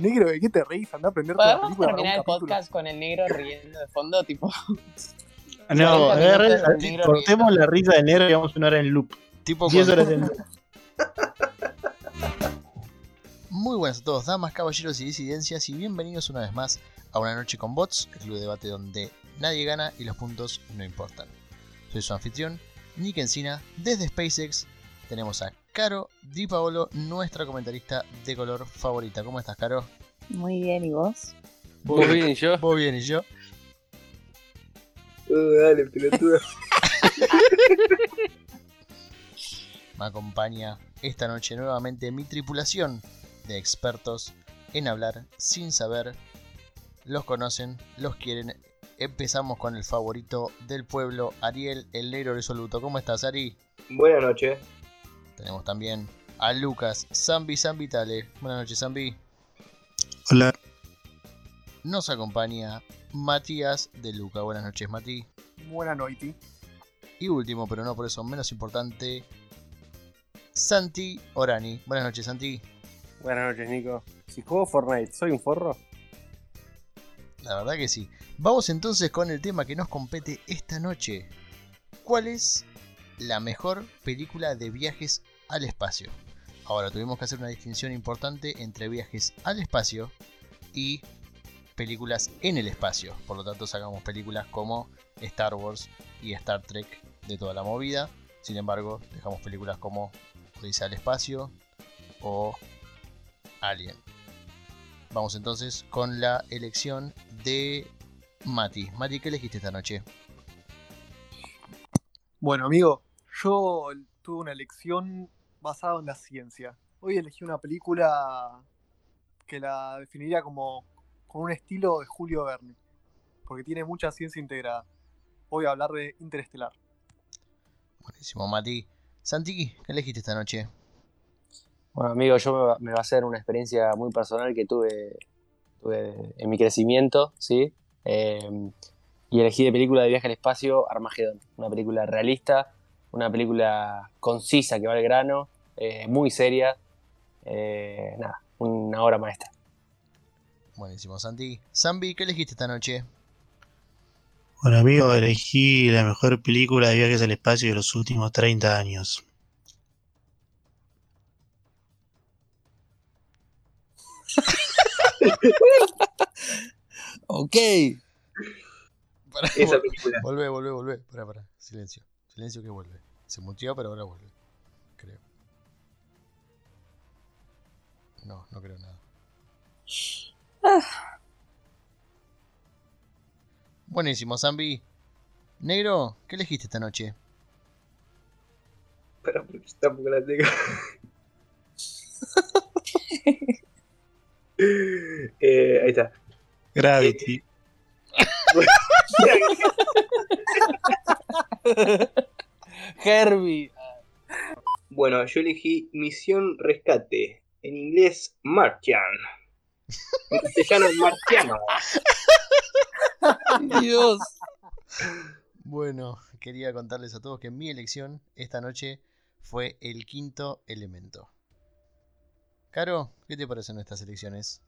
Negro, ¿de qué te reís? Anda a aprender toda la ¿Podemos película para un terminar el capítulo. podcast con el negro riendo de fondo? Tipo, No, 40 agarre- minutos del negro cortemos riendo. la risa de negro y vamos una hora en loop. Tipo 10 con- horas en loop. Muy buenas a todos, damas, caballeros y disidencias, y bienvenidos una vez más a Una Noche con Bots, el club de debate donde nadie gana y los puntos no importan. Soy su anfitrión, Nick Encina, desde SpaceX. Tenemos a Caro Di Paolo, nuestra comentarista de color favorita. ¿Cómo estás, Caro? Muy bien, ¿y vos? Muy bien, ¿y yo? Muy bien, ¿y yo? Uh, dale, pelotudo. Me acompaña esta noche nuevamente mi tripulación de expertos en hablar sin saber. Los conocen, los quieren. Empezamos con el favorito del pueblo, Ariel, el negro resoluto. ¿Cómo estás, Ari? Buenas noches. Tenemos también a Lucas, Zambi Zambitale. Buenas noches, Zambi. Hola. Nos acompaña Matías de Luca. Buenas noches, Mati. Buena noite. Y último, pero no por eso menos importante, Santi Orani. Buenas noches, Santi. Buenas noches, Nico. Si juego Fortnite, ¿soy un forro? La verdad que sí. Vamos entonces con el tema que nos compete esta noche. ¿Cuál es la mejor película de viajes al espacio? Ahora tuvimos que hacer una distinción importante entre viajes al espacio y películas en el espacio. Por lo tanto sacamos películas como Star Wars y Star Trek de toda la movida. Sin embargo, dejamos películas como Odisea al espacio o Alien. Vamos entonces con la elección de Mati. Mati, ¿qué elegiste esta noche? Bueno, amigo, yo tuve una elección basada en la ciencia. Hoy elegí una película que la definiría como con un estilo de Julio Verne, porque tiene mucha ciencia integrada. Voy a hablar de Interestelar. Buenísimo, Mati. Santi, ¿qué elegiste esta noche? Bueno, amigo, yo me va, me va a hacer una experiencia muy personal que tuve, tuve en mi crecimiento, ¿sí? Eh, y elegí de película de viaje al espacio Armagedón. Una película realista, una película concisa que va al grano, eh, muy seria. eh, nada, una obra maestra. Buenísimo, Santi. Zambi, ¿qué elegiste esta noche? Bueno, amigo, elegí la mejor película de viajes al espacio de los últimos 30 años. Ok. Pará, Esa película. Volvé, volvé, volvé. Pará, pará. Silencio. Silencio que vuelve. Se muteó, pero ahora vuelve. No, no creo nada. Buenísimo, Zambi. Negro, ¿qué elegiste esta noche? Pero porque tampoco la tengo. eh, ahí está. Gravity. Herbie. Bueno, yo elegí Misión Rescate. En inglés, Martian. En castellano, Marciano. Dios. Bueno, quería contarles a todos que mi elección esta noche fue el quinto elemento. Caro, ¿qué te parecen nuestras elecciones?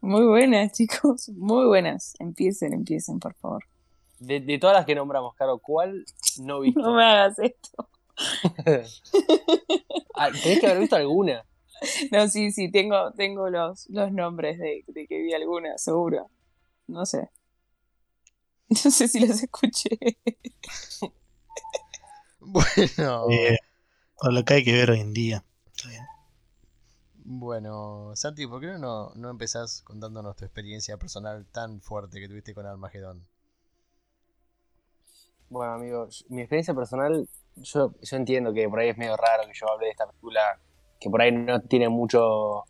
Muy buenas, chicos. Muy buenas. Empiecen, empiecen, por favor. De, de todas las que nombramos, Caro, ¿cuál no viste? No me hagas esto. Ah, tenés que haber visto alguna. No, sí, sí, tengo, tengo los, los nombres de, de que vi alguna, seguro. No sé. No sé si los escuché. Bueno, Eh, con lo que hay que ver hoy en día. Está bien. bueno, Santi, ¿por qué no, no empezás contándonos tu experiencia personal tan fuerte que tuviste con Armagedón? Bueno, amigos, mi experiencia personal, yo, yo entiendo que por ahí es medio raro que yo hable de esta película, que por ahí no tiene mucho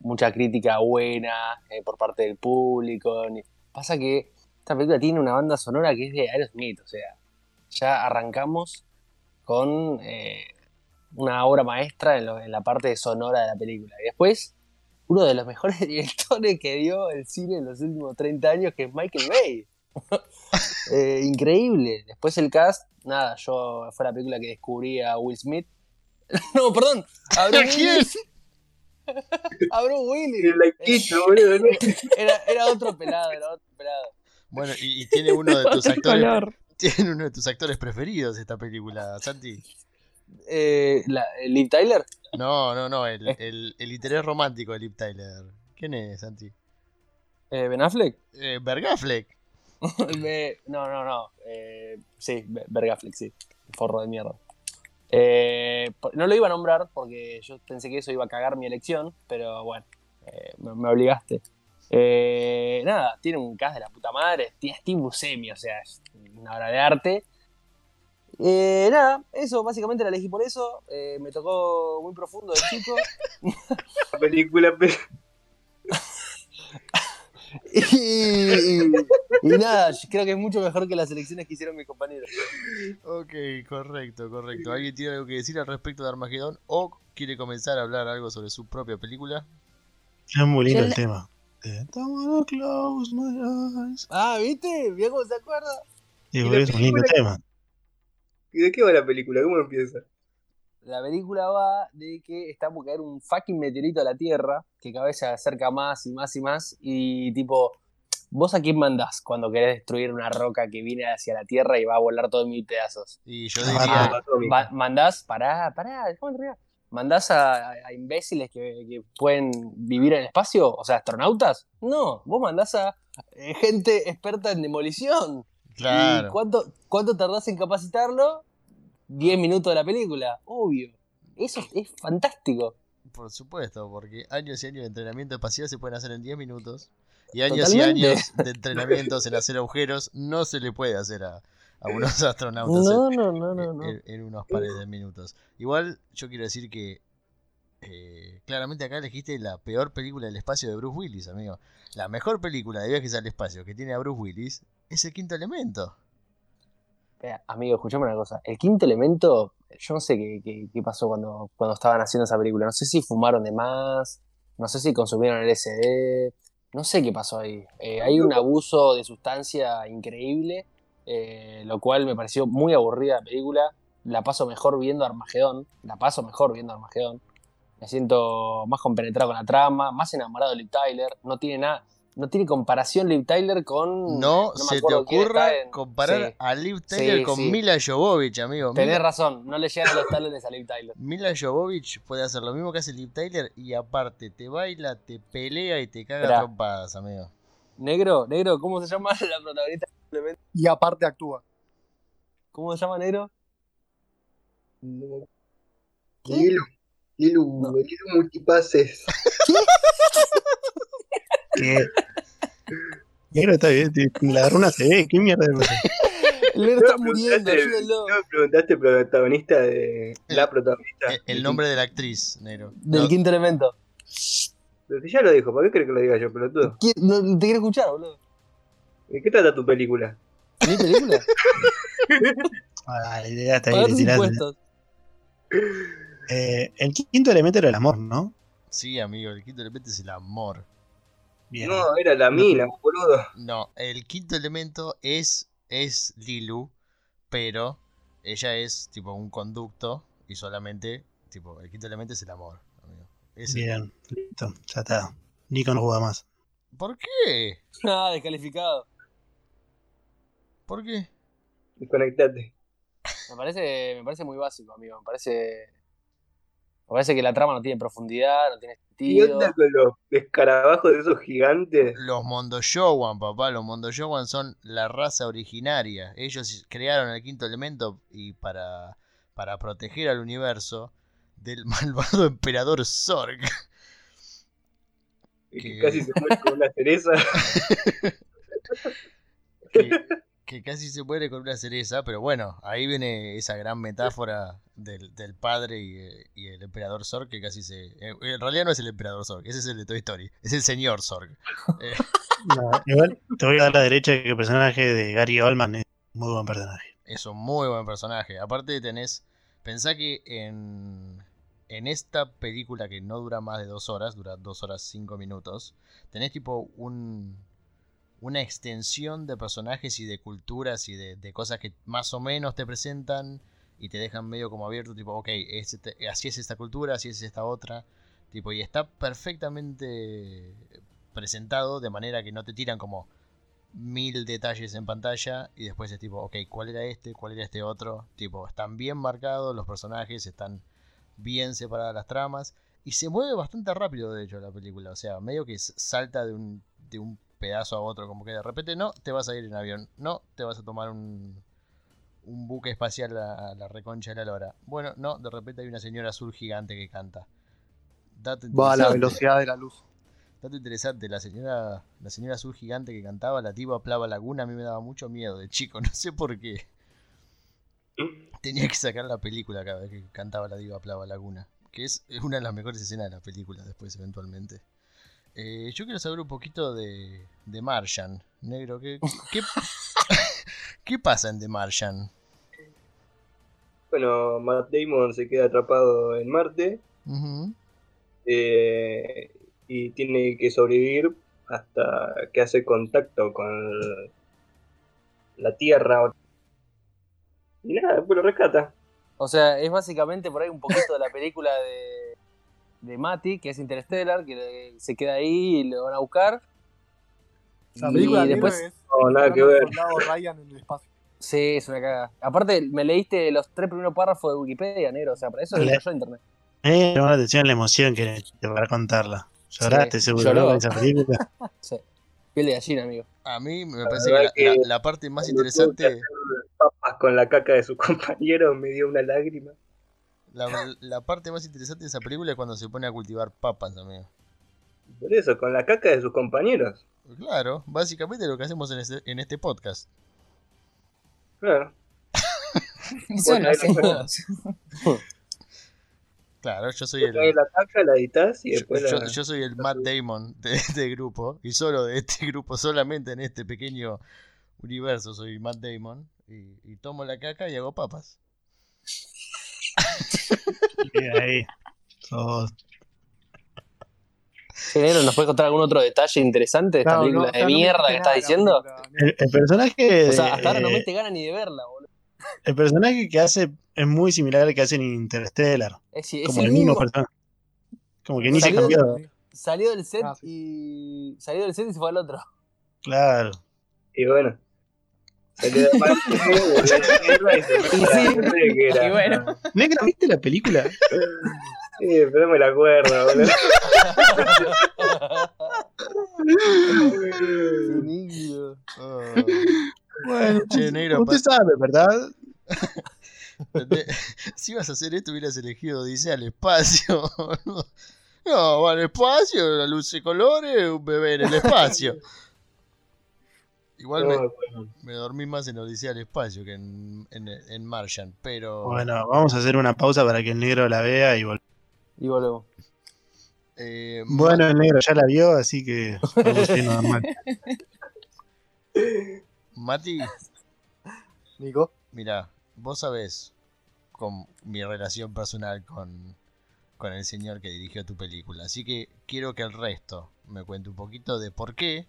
mucha crítica buena eh, por parte del público. Pasa que esta película tiene una banda sonora que es de Aerosmith, o sea, ya arrancamos con eh, una obra maestra en, lo- en la parte sonora de la película. Y después, uno de los mejores directores que dio el cine en los últimos 30 años, que es Michael Bay. Eh, increíble. Después el cast, nada, yo fue la película que descubrí a Will Smith. no, perdón, a Bruce. Willis. A Bruce Willis. El laiquito, boludo. ¿no? Era, era otro pelado, era otro pelado. Bueno, y, y tiene uno de tus actores. color. Tiene uno de tus actores preferidos esta película, Santi. Eh, la, Liv Tyler. No, no, no, el, el, el interés romántico de Liv Tyler. ¿Quién es, Santi? Eh, ben Affleck. Eh, Bergafleck. No, no, no. Eh, sí, Affleck, sí. Forro de mierda. Eh, no lo iba a nombrar porque yo pensé que eso iba a cagar mi elección, pero bueno, eh, me, me obligaste. Nada, tiene un cast de la puta madre, tiene Steve Buscemi, o sea, es una obra de arte. Eh, nada, eso, básicamente la elegí por eso. Eh, me tocó muy profundo de chico. La película, y, y nada, creo que es mucho mejor que las elecciones que hicieron mis compañeros. Ok, correcto, correcto. ¿Alguien tiene algo que decir al respecto de Armagedón o quiere comenzar a hablar algo sobre su propia película? Es muy lindo el le- tema. Close my eyes. Ah, ¿viste? Mira cómo se acuerda. Y ¿Y porque la es un lindo película? tema. ¿y de qué va la película? ¿Cómo empieza? La película va de que está por caer un fucking meteorito a la Tierra, que cada vez se acerca más y más y más, y tipo, ¿vos a quién mandás cuando querés destruir una roca que viene hacia la Tierra y va a volar todo en mil pedazos? Y yo Ah, diría. Va- mandás, pará, pará, déjame. ¿Mandás a, a imbéciles que, que pueden vivir en el espacio? O sea, astronautas. No, vos mandás a eh, gente experta en demolición. ¿Y claro, cuánto, cuánto tardás en capacitarlo? 10 minutos de la película, obvio. Eso es, es fantástico. por supuesto, porque años y años de entrenamiento espacial se pueden hacer en 10 minutos. Y años Totalmente. y años de entrenamientos en hacer agujeros no se le puede hacer a, a unos astronautas en- No, no, no, no, no. en, en unos pares de minutos. Igual yo quiero decir que eh, claramente acá elegiste la peor película del espacio de Bruce Willis, amigo. La mejor película de viajes al espacio que tiene a Bruce Willis es el quinto elemento. Espera, amigo, escuchame una cosa. El quinto elemento, yo no sé qué, pasó cuando, cuando estaban haciendo esa película. No sé si fumaron de más, no sé si consumieron LSD, no sé qué pasó ahí. Eh, hay un abuso de sustancia increíble, eh, lo cual me pareció muy aburrida la película. La paso mejor viendo Armagedón, la paso mejor viendo Armagedón. Me siento más compenetrado con la trama, más enamorado de Liv Tyler. No tiene nada, no tiene comparación Liv Tyler con. No, se te ocurra en- comparar Sí. a Liv Tyler Sí, con sí. Mila Jovovich, amigo. Tenés Mila, razón, no le llegan a los talones a Liv Tyler. Mila Jovovich puede hacer lo mismo que hace Liv Tyler y aparte te baila, te pelea y te caga Esperá. trompadas, amigo. Negro, negro, ¿cómo se llama la protagonista? Y aparte actúa. ¿Cómo se llama negro? No. Lilu, Lilu, Lilu multipases. ¿Qué? Negro está bien, la runa se ve, ¿qué mierda No está me muriendo, preguntaste- ayúdenlo. No me preguntaste protagonista de. La protagonista. El, el nombre de la actriz, negro. Del No, quinto elemento. Pero si ya lo dijo, ¿para qué crees que lo diga yo, pelotudo? ¿Qui- No, te quiero escuchar, boludo. ¿De qué trata tu película? ¿Mi película? Ah, la idea está ahí. Eh, el quinto elemento era el amor, ¿no? Sí, amigo, el quinto elemento es el amor. Bien. No, era la mina, boludo. No, el quinto elemento es, es Lilu, pero ella es tipo un conducto y solamente, tipo, el quinto elemento es el amor, amigo. Bien, listo, ya está. Nico no juega más. ¿Por qué? Ah, descalificado. ¿Por qué? Desconectate. Me parece, me parece muy básico, amigo. Me parece. Me parece que la trama no tiene profundidad, no tiene ¿Qué sentido. onda con los escarabajos de esos gigantes? Los Mondoshowan, papá, los Mondoshowan son la raza originaria. Ellos crearon el quinto elemento y para, para proteger al universo del malvado emperador Zorg. Que Que- casi se muere con una cereza. que, que casi se muere con una cereza, pero bueno, ahí viene esa gran metáfora del, del padre y, eh, y el emperador Zorg, que casi se... eh, En realidad no es el emperador Zorg, ese es el de Toy Story, es el señor Zorg. Eh, No, igual te voy a dar la derecha que el personaje de Gary Oldman es un muy buen personaje. es un muy buen personaje. Aparte tenés... Pensá que en, en esta película que no dura más de dos horas, dura dos horas cinco minutos, tenés tipo un... Una extensión de personajes y de culturas y de, cosas que más o menos te presentan y te dejan medio como abierto, tipo, ok, es este- así es esta cultura, así es esta otra. Tipo, y está perfectamente presentado de manera que no te tiran como mil detalles en pantalla y después es tipo, ok, ¿cuál era este? ¿Cuál era este otro? Tipo, están bien marcados los personajes, están bien separadas las tramas y se mueve bastante rápido, de hecho, la película. O sea, medio que salta de un pedazo a otro, como que de repente no, te vas a ir en avión, no, te vas a tomar un, un buque espacial a, a la reconcha de la lora. Bueno, no, de repente hay una señora azul gigante que canta. Dato Va a la velocidad de la luz. Dato interesante, la señora, la señora azul gigante que cantaba, la tipa Plava Laguna, a mí me daba mucho miedo de chico, no sé por qué. Tenía que sacar la película cada vez que cantaba la diva Plava Laguna, que es una de las mejores escenas de la película después eventualmente. Eh, yo quiero saber un poquito de, de Martian, negro, ¿qué, qué, qué pasa en The Martian? Bueno, Matt Damon se queda atrapado en Marte eh, y tiene que sobrevivir hasta que hace contacto con la Tierra. Y nada, después lo rescata. O sea, es básicamente por ahí un poquito de la película de, de Mati, que es Interstellar, que le- se queda ahí y lo van a buscar. La Y película del después- es No, nada que ver. Ryan en el espacio. Sí, es una caga. Aparte, me leíste los tres primeros párrafos de Wikipedia, negro. O sea, para eso Le- yo a internet. Me llamó la atención la emoción que te para contarla. Lloraste Sí, seguro lloró. esa película. Sí. Piel de gallina, amigo. A mí me La parece que la, parte más interesante... papas con la caca de sus compañeros me dio una lágrima. La, la parte más interesante de esa película es cuando se pone a cultivar papas, amigo. Por eso, con la caca de sus compañeros. Claro, básicamente lo que hacemos en este, en este podcast. Claro. Eso ahí hacemos. Claro, yo soy el, Traes la caca, la editas y yo, después yo- la... yo soy el Matt Damon de este grupo. Y solo de este grupo, solamente en este pequeño universo soy Matt Damon. Y, y tomo la caca y hago papas. Y ahí. sos- Sí, ¿nos puedes contar algún otro detalle interesante de esta Claro, película no, de no mierda que estás diciendo? El, el personaje. O sea, hasta ahora no eh, me te gana ni de verla, boludo. El personaje que hace es muy similar al que hace en Interstellar. Es, es Como el el mismo mismo. personaje. Como que ni se Salió de- cambió. Salió del set Ah, sí. y. Salió del set y se fue al otro. Claro. Y bueno. Y sí, y bueno. ¿Negra, viste la película? Sí, pero no me la acuerdo, boludo. Ah, Bueno, Che, negro, usted sabe, ¿verdad? si ibas a hacer esto, hubieras elegido Dice al espacio. boludo. no, va al espacio, la luz de colores, un bebé en el espacio. Igual No me, dormí más en Odisea al espacio que en, en, en Martian, pero. Bueno, vamos a hacer una pausa para que el negro la vea y vol- Y volvemos. eh, Bueno, el negro ya la vio, así que. Mati, Nico. mira, vos sabés con mi relación personal con, con el señor que dirigió tu película, así que quiero que el resto me cuente un poquito de por qué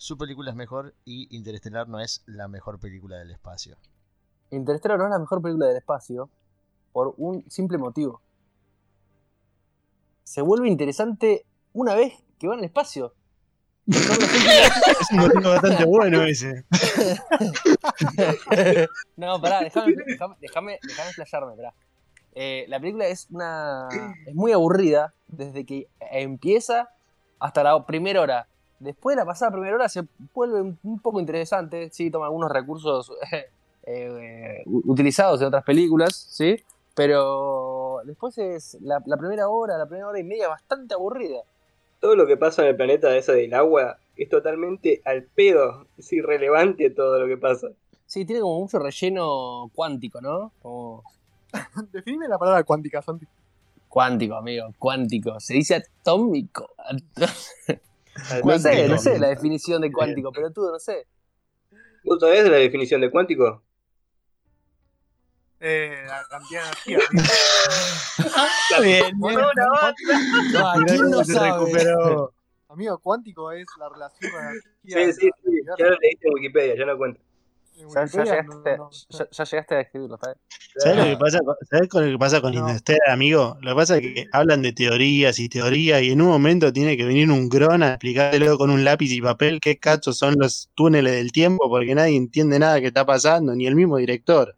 su película es mejor y Interestelar no es la mejor película del espacio. Interstellar no es la mejor película del espacio por un simple motivo. Se vuelve interesante una vez que va al espacio. Es un motivo bastante bueno ese. no, pará, déjame, déjame, déjame, déjame explayarme, pará. Eh, la película es una. es muy aburrida desde que empieza hasta la primera hora. Después de la pasada primera hora se vuelve un- un poco interesante, sí, toma algunos recursos eh, eh, utilizados en otras películas, sí, pero después es la, la primera hora, la primera hora y media bastante aburrida. Todo lo que pasa en el planeta ese del agua es totalmente al pedo. Es irrelevante todo lo que pasa. Sí, tiene como mucho relleno cuántico, ¿no? Como Definime la palabra cuántica, Santi. cuántico, amigo, cuántico. Se dice atómico. No sé, no sé la definición de cuántico, pero tú no sé. ¿Vos sabés la definición de cuántico? Eh, la cantidad de energía. Está bien, bien. una banda. Ah, Mirá ¿quién cómo no se sabe? Amigo, recuperó. amigo, cuántico es la relación de energía. Sí, sí, sí. Ya lo leíste en Wikipedia, ya no cuenta. Ya, ya Wikipedia no- llegaste, no- ya, ya llegaste a escribirlo, ¿sabes? ¿Sabes lo que pasa, con- ¿sabes con lo que pasa con No. Interstellar, amigo? Lo que pasa es que hablan de teorías y teorías y en un momento tiene que venir un gron a explicártelo con un lápiz y papel qué cachos son los túneles del tiempo porque nadie entiende nada que está pasando, ni el mismo director.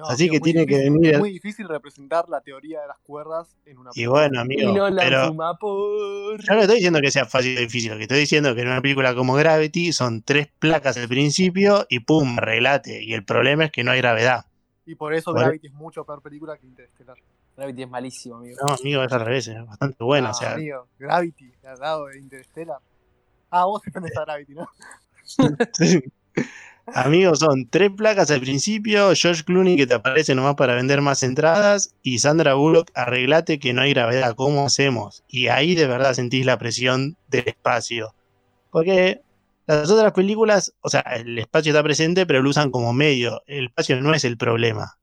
Y no, Así amigo, que tiene que venir Es muy difícil representar la teoría de las cuerdas en una Y bueno, Y amigo, no la pero por. yo no estoy diciendo que sea fácil o difícil, lo que estoy diciendo es que en una película como Gravity son tres placas al principio y pum, relate. Y el problema es que no hay gravedad. Y por eso Por- Gravity es mucho peor película que Interestelar. Gravity es malísimo, amigo. No, amigo, es al revés, es bastante bueno. Ah, o sea, amigo, Gravity, al lado de Interstellar. Ah, vos defendés a Gravity, ¿no? Amigos, son tres placas al principio, George Clooney que te aparece nomás para vender más entradas y Sandra Bullock, arreglate que no hay gravedad, ¿cómo hacemos? Y ahí de verdad sentís la presión del espacio. Porque las otras películas, o sea, el espacio está presente, pero lo usan como medio. El espacio no es el problema.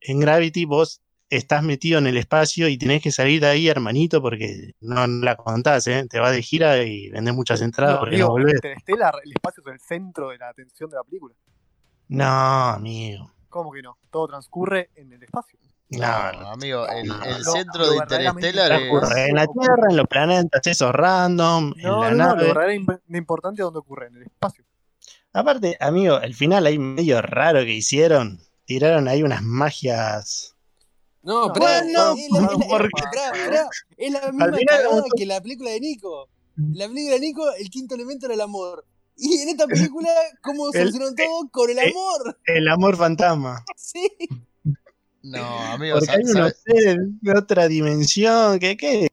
En Gravity vos estás metido en el espacio y tenés que salir de ahí, hermanito, porque no, la contás, ¿eh? Te vas de gira y vendés muchas entradas No, porque amigo, no volvés. Interstellar, el espacio es el centro de la atención de la película. No, amigo. ¿Cómo que no? Todo transcurre en el espacio. No, no. amigo, el, no, el lo- centro de Interstellar es. En la Tierra, en los planetas, esos random, en No, la no, no, nave. lo verdaderamente importante es donde ocurre, en el espacio. Aparte, amigo, el final ahí medio raro que hicieron. Tiraron ahí unas magias. No, No, pero bueno, es, la, misma cagada que la película de Nico. La película de Nico, el quinto elemento era el amor. Y en esta película, ¿cómo solucionaron todo? Con el eh, amor. El amor fantasma. Sí. No, amigo, Porque hay de otra dimensión. ¿Qué qué?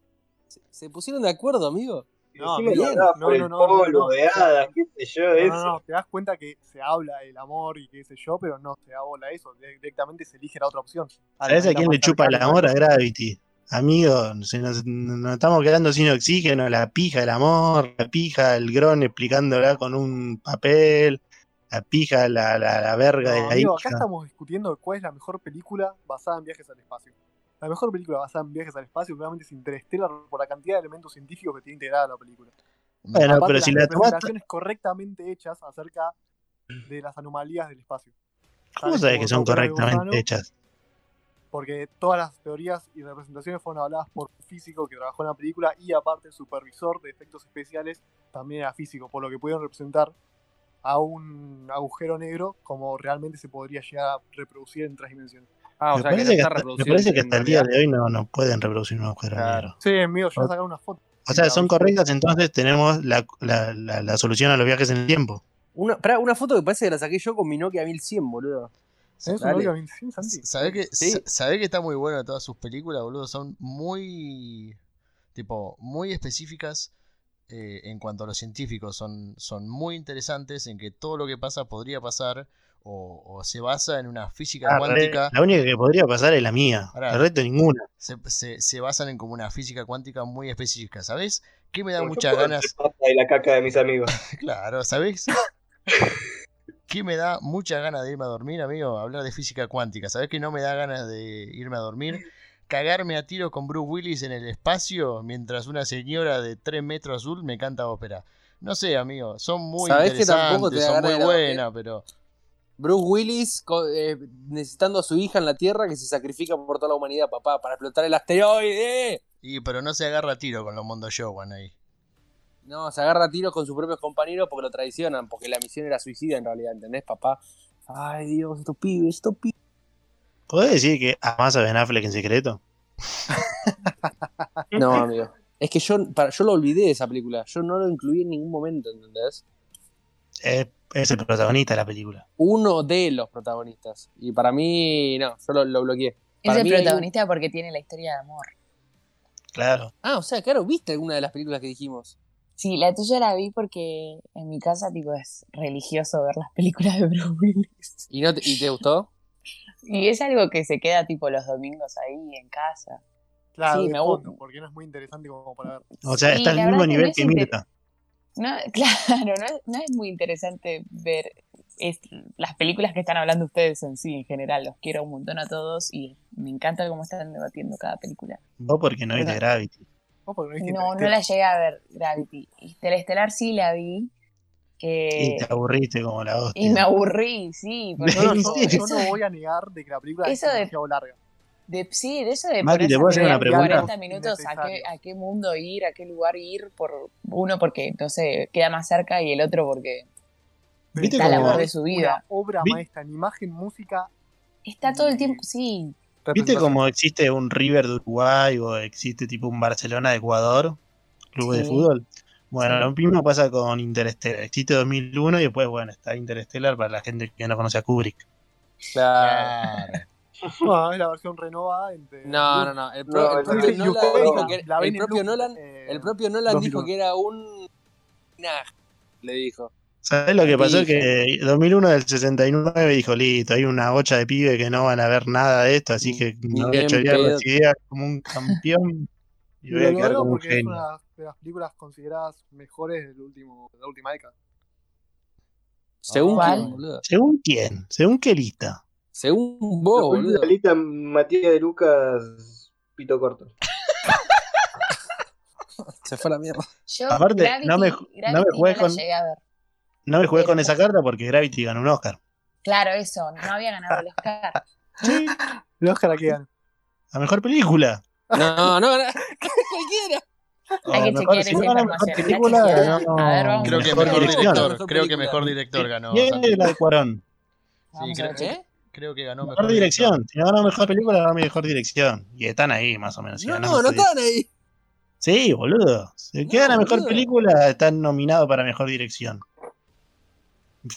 Se pusieron de acuerdo, amigo. No, hablaba no, por no, el no, no, polvo no. de hadas, qué sé yo, No, eso. no, no, te das cuenta que se habla del amor y qué sé yo, pero no se da bola a eso. Directamente se elige la otra opción. ¿Sabes a quién le chupa el amor? A Gravity. Amigo, nos, nos estamos quedando sin oxígeno, la pija el amor, la pija el gron explicándola con un papel, la pija la, la, la verga de No, la amigo, hija. acá estamos discutiendo cuál es la mejor película basada en viajes al espacio. La mejor película basada en viajes al espacio claramente es Interstellar por la cantidad de elementos científicos que tiene integrada la película. Bueno, Aparte, pero las si la tomaste, representaciones correctamente hechas acerca de las anomalías del espacio. ¿cómo sabes que son correctamente hechas? Porque todas las teorías y representaciones fueron habladas por un físico que trabajó en la película y aparte el supervisor de efectos especiales también era físico, por lo que pudieron representar a un agujero negro como realmente se podría llegar a reproducir en tres dimensiones. Ah, o me sea, que no parece que, está hasta, me reproducido. parece que en hasta el día de hoy no, no pueden reproducir un agujero Claro. negro. Sí, mío, yo O- voy a sacar una foto. O sea, son correctas, entonces tenemos la, la, la, la solución a los viajes en el tiempo. Una, una foto que parece que la saqué yo con mi Nokia 1100, boludo. ¿Tenés un Dale. Nokia 1100, Santi? ¿Sabés que, Sí. sa- sabés que está muy bueno de todas sus películas, boludo? Son muy. Tipo, muy específicas eh, en cuanto a los científicos. Son, son muy interesantes en que todo lo que pasa podría pasar o, o se basa en una física Ah, cuántica. La única que podría pasar es la mía. Pará. El resto ninguna. Se, se- se basan en como una física cuántica muy específica. ¿Sabés? ¿Qué me da muchas ganas? y la caca de mis amigos. Claro, ¿sabés? ¿Qué me da muchas ganas de irme a dormir, amigo? Hablar de física cuántica. ¿Sabés que no me da ganas de irme a dormir? Cagarme a tiro con Bruce Willis en el espacio mientras una señora de 3 metros azul me canta ópera. No sé, amigo, son muy ¿Sabés que tampoco interesantes, te da son ganas muy buenas, pero... Bruce Willis co- eh, necesitando a su hija en la Tierra que se sacrifica por toda la humanidad, papá, para explotar el asteroide. Y, pero no se agarra a tiro con los Mondo Showan ahí. No, se agarra a tiros con sus propios compañeros porque lo traicionan, porque la misión era suicida en realidad, ¿entendés, papá? Ay, Dios, estos pibes, estos pibes. ¿Podés decir que amás a Ben Affleck en secreto? No, amigo. Es que yo, para, yo lo olvidé de esa película. Yo no lo incluí en ningún momento, ¿entendés? Es, es el protagonista de la película. Uno de los protagonistas. Y para mí, no, yo lo, lo bloqueé. Es Para el mí protagonista porque tiene la historia de amor. Claro. Ah, o sea, claro, ¿viste alguna de las películas que dijimos? Sí, la tuya la vi porque en mi casa tipo es religioso ver las películas de Bruce Willis. ¿Y, no te, ¿Y te gustó? Y es algo que se queda tipo los domingos ahí en casa. Claro, Sí, me fondo, gusta. porque no es muy interesante como para ver. O sea, Sí, está al mismo que nivel no es que inter- Mirta. No, claro, no es, no es muy interesante ver es- las películas que están hablando ustedes en sí, en general. Los quiero un montón a todos y me encanta cómo están debatiendo cada película. Vos porque no viste. Gravity. Vos porque no viste No, no la llegué a ver, Gravity. Interestelar sí la vi. Que... Y te aburriste como la hostia. Y me aburrí, sí. porque No, no, yo, no voy a negar de que la película es de- demasiado larga. De- sí, de eso de Mati, ¿te puedo a hacer una pregunta? 40 minutos a qué, a qué mundo ir, a qué lugar ir, por uno porque, no sé, queda más cerca y el otro porque ¿Viste está el como- amor de su vida. Una obra maestra en imagen, música. Está todo el tiempo, sí. ¿Viste como existe un River de Uruguay o existe tipo un Barcelona de Ecuador? Club de Sí. fútbol. Bueno, Sí. lo mismo pasa con Interstellar. Existe 2001 y después, bueno, está Interstellar para la gente que no conoce a Kubrick. Claro. No, es la versión renovada. entre- No, no, no. El, pro- No, el el propio Nolan que el propio eh, el propio Nolan 2001. dijo que era un le dijo. ¿Sabes lo que pasó? Dije. Que 2001 del 69 dijo, listo, hay una bocha de pibe que no van a ver nada de esto, así que Ni me voy a chorear las ideas como un campeón y voy a quedar como un es una de las películas consideradas mejores del último, de la última década. Según quién, boludo. ¿Según quién? ¿Según qué lista? Según vos, boludo. La lista Matías de Lucas, pito corto. Se fue a la mierda. Yo Aparte, Gravity, no me- no me la con-. No me jugué con esa carta porque Gravity ganó un Oscar. Claro, eso, no había ganado el Oscar. El Oscar a qué gana. La mejor película. No, no, no. Cualquiera. Hay que chequear esa información. ¿Está película, ganó A ver, vamos Creo que mejor director. Mejor Creo que mejor director ganó. Bien, Santi. la de Cuarón. Sí, a creo. ¿Eh? Creo que ganó Mejor dirección. Si no ganó mejor película, ganó mejor dirección. Y están ahí, más o menos. si No, no, no estaban ahí. Sí, boludo. Si No, queda la mejor boludo. película, están nominados para mejor dirección.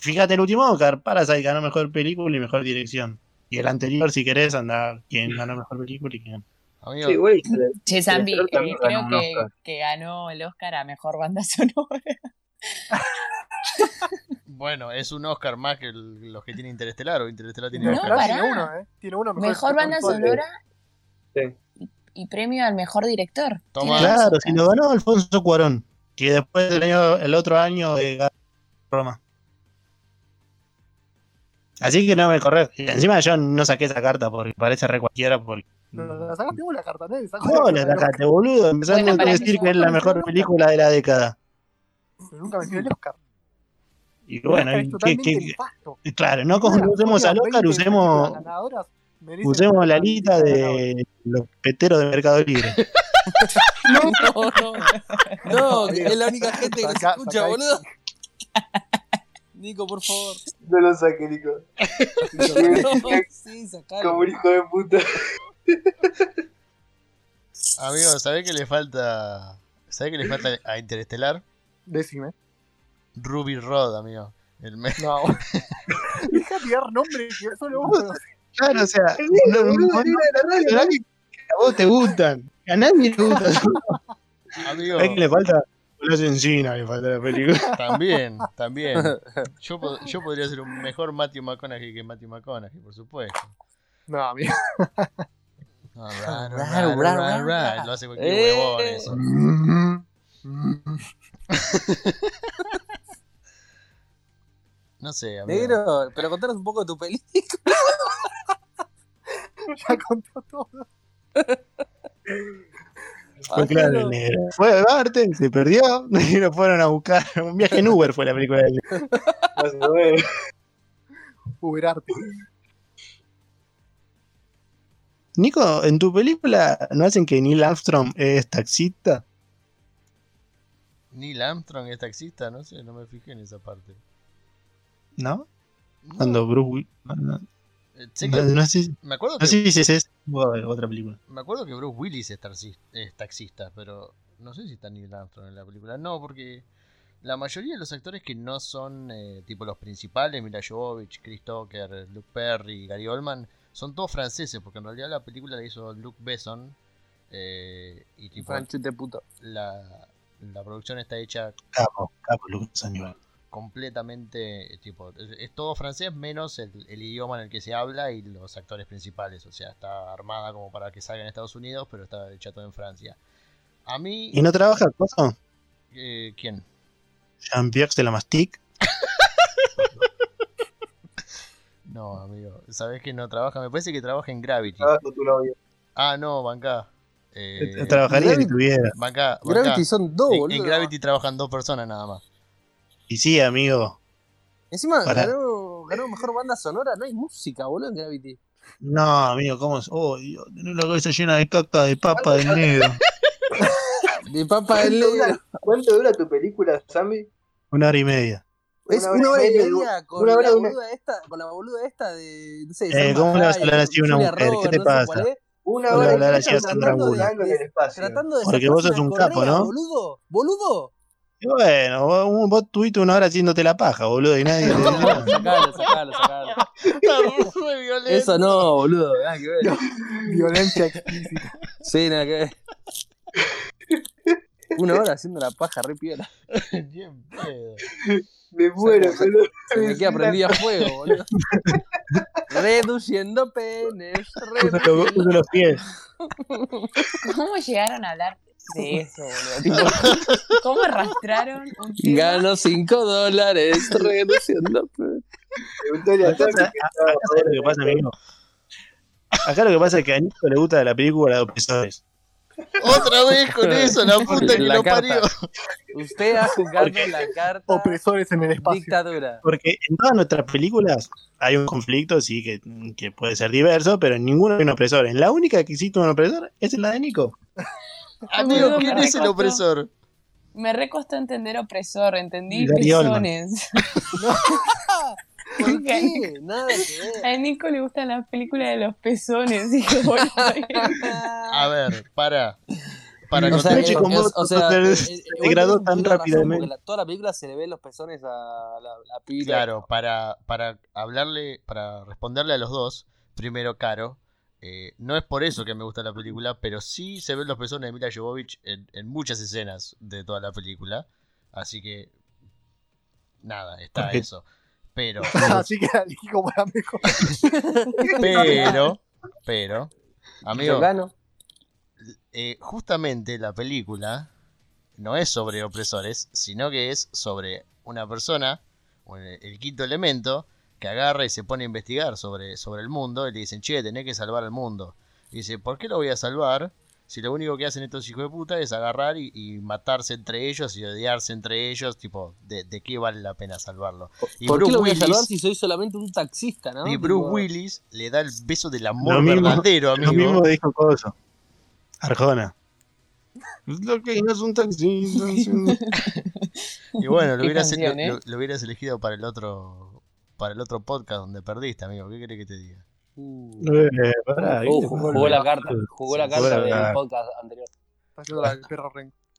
Fíjate el último Oscar, Parasite ganó mejor película y mejor dirección. Y el anterior, si querés, anda quién ganó mejor película y quién. Amigo, Sí, güey. Che, Zambi, eh, creo que, que ganó el Oscar a Mejor Banda Sonora. bueno, es un Oscar más que el- los que tiene Interestelar o Interestelar tiene No, Oscar. Pará. tiene uno, ¿eh? Tiene uno mejor, Mejor Banda. Sonora Sí. y premio al Mejor Director. Toma. Tiene dos Claro, si lo ganó Alfonso Cuarón, que después del año, el otro año eh, ganó Roma. Así que no me corres. Y encima yo no saqué esa carta porque parece re cualquiera. Porque... No, no, la sacaste vos la carta, ¿no? Sacó ¿Cómo la sacaste, boludo? Empezando Bueno, a para decir mí que es la mejor película de la década. Pero nunca me el Oscar. Y bueno, Oscar es ¿qué- totalmente qué- nefasto. claro, no usemos Oscar, 20 usemos, usemos la lista de los peteros de Mercado Libre. No, no. No, que es la única gente que nos escucha, boludo. Nico, por favor. No lo saqué, Nico. No, sí, sacalo. Como un hijo de puta. Amigo, ¿sabés que le falta? ¿Sabés que le falta a Interestelar? Decime. Ruby Road, amigo. El me- No. Deja de dar nombre que solo vos. Claro, o sea, no, no, no, no, a vos te gustan. A nadie le gusta. Amigo, ¿Sabés que le falta? Los encina, le falta la película. también, también. Yo, pod- yo podría ser un mejor Matthew McConaughey que Matthew McConaughey, por supuesto. No, amigo. No, ra, ra, Raro, ra, raro, ra, raro. Lo hace cualquier Eh. huevón eso. No sé, amigo. Negro, pero contanos un poco de tu película. ya contó todo. Fue claro el negro. Fue a Marte, se perdió y lo fueron a buscar. Un viaje en Uber fue la película de él. Más o menos. Uberarte. Nico, en tu película no hacen que Neil Armstrong es taxista. Neil Armstrong es taxista, no sé, no me fijé en esa parte. ¿No? No, Cuando Bruce Willis. No, eh, sé no- sé, me, acuerdo no que, sé si es esa o otra película. me acuerdo que Bruce Willis es, taxi- es taxista, pero no sé si está Neil Armstrong en la película. No, porque la mayoría de los actores que no son eh, tipo los principales, Mila Jovovich, Chris Tucker, Luke Perry, Gary Oldman, son todos franceses, porque en realidad la película la hizo Luc Besson. eh, y tipo, Franchute puto. la, la producción está hecha Capo, capo, Lucas Aníbal. Completamente tipo es, es todo francés menos el, el idioma en el que se habla y los actores principales o sea está armada como para que salga en Estados Unidos pero está hecha todo en Francia a mí ¿Y no trabaja cosa? eh, quién Jean-Pierre de la Mastic. no amigo sabes que no trabaja me parece que trabaja en Gravity ah no banca eh, Trabajaría si Gravity- tuviera. banca, banca. Gravity son dos, en, boludo. en Gravity trabajan dos personas nada más Y sí, amigo. Encima Para- ganó, ganó mejor banda sonora, no hay música, boludo, en Gravity. No, amigo, ¿cómo es? Oh, Dios, tenés la cabeza llena de caca de papa de negro. De papa del ¿Cuánto negro. cuánto dura tu película, Sammy? Una hora y media. Es Una hora y media, con una hora la una- boluda esta, con la boluda esta de, no sé, Eh, ¿cómo le vas a hablar así a una mujer? ¿Qué te no pasa? Una ¿Cómo hora y media tratando de- tratando Porque vos sos un capo, ¿no? Boludo, boludo. Bueno, vos, vos tuviste una hora haciéndote la paja, boludo, y nadie. No, sacalo, sacalo, sacalo. Eso no, boludo, nada que ver. Violencia explícita. Sí, nada que ver. Una hora haciendo la paja re piola. Bien pedo. Me muero, Se- boludo. Se me queda prendida a fuego, boludo. Reduciendo penes. Usa los pies. ¿Cómo llegaron a hablar de eso, boludo? Tipo, ¿Cómo arrastraron un tema? Gano 5 dólares reduciendo a Acá, lo que pasa, amigo. Acá lo que pasa es que a Nico le gusta la película de opresores. Otra vez con eso, la puta que La lo carta. parió. Usted ha jugado la carta Opresores en el espacio. dictadura. Porque en todas nuestras películas hay un conflicto, sí, que, que puede ser diverso, pero en ninguna hay un opresor. En la única que existe un opresor es en la de Nico. Amigo, Boludo, ¿quién me es el opresor? Me recostó entender opresor, entendí pezones. ¿Por qué? Nada que ver. A Nico le gustan las películas de los pezones. A ver, para. Para O sea, eh, es- vos, o sea, se- eh, degradó tan rápidamente. la- toda la película se le ven los pezones a la, la pibita. Claro, para, para hablarle, para responderle a los dos, primero Caro, eh, no es por eso que me gusta la película, pero sí se ven los pezones de Mila Jovovich en, en muchas escenas de toda la película, así que nada, está eso. Pero, Así que como la mejor. pero, pero, amigo, Yo gano. eh, justamente la película no es sobre opresores, sino que es sobre una persona, el quinto elemento, que agarra y se pone a investigar sobre, sobre el mundo y le dicen, che, tenés que salvar al mundo. Y dice, ¿por qué lo voy a salvar? Si lo único que hacen estos hijos de puta es agarrar y, y matarse entre ellos y odiarse entre ellos, tipo, ¿de, de qué vale la pena salvarlo? Y ¿Por qué Bruce lo voy a Willis- salvar si soy solamente un taxista, no? Y Bruce Tipo, Willis le da el beso del amor Lo mismo- verdadero, Lo amigo. mismo dijo Coso. Arjona. Lo que no es un taxi. no es un- Y bueno, lo Qué hubieras, canción, lo- ¿eh? lo- lo hubieras elegido para el otro para el otro podcast donde perdiste, amigo. ¿Qué querés que te diga? uh, Eh, pará, ¿qué uh, jugó, la carta, jugó la carta del podcast anterior.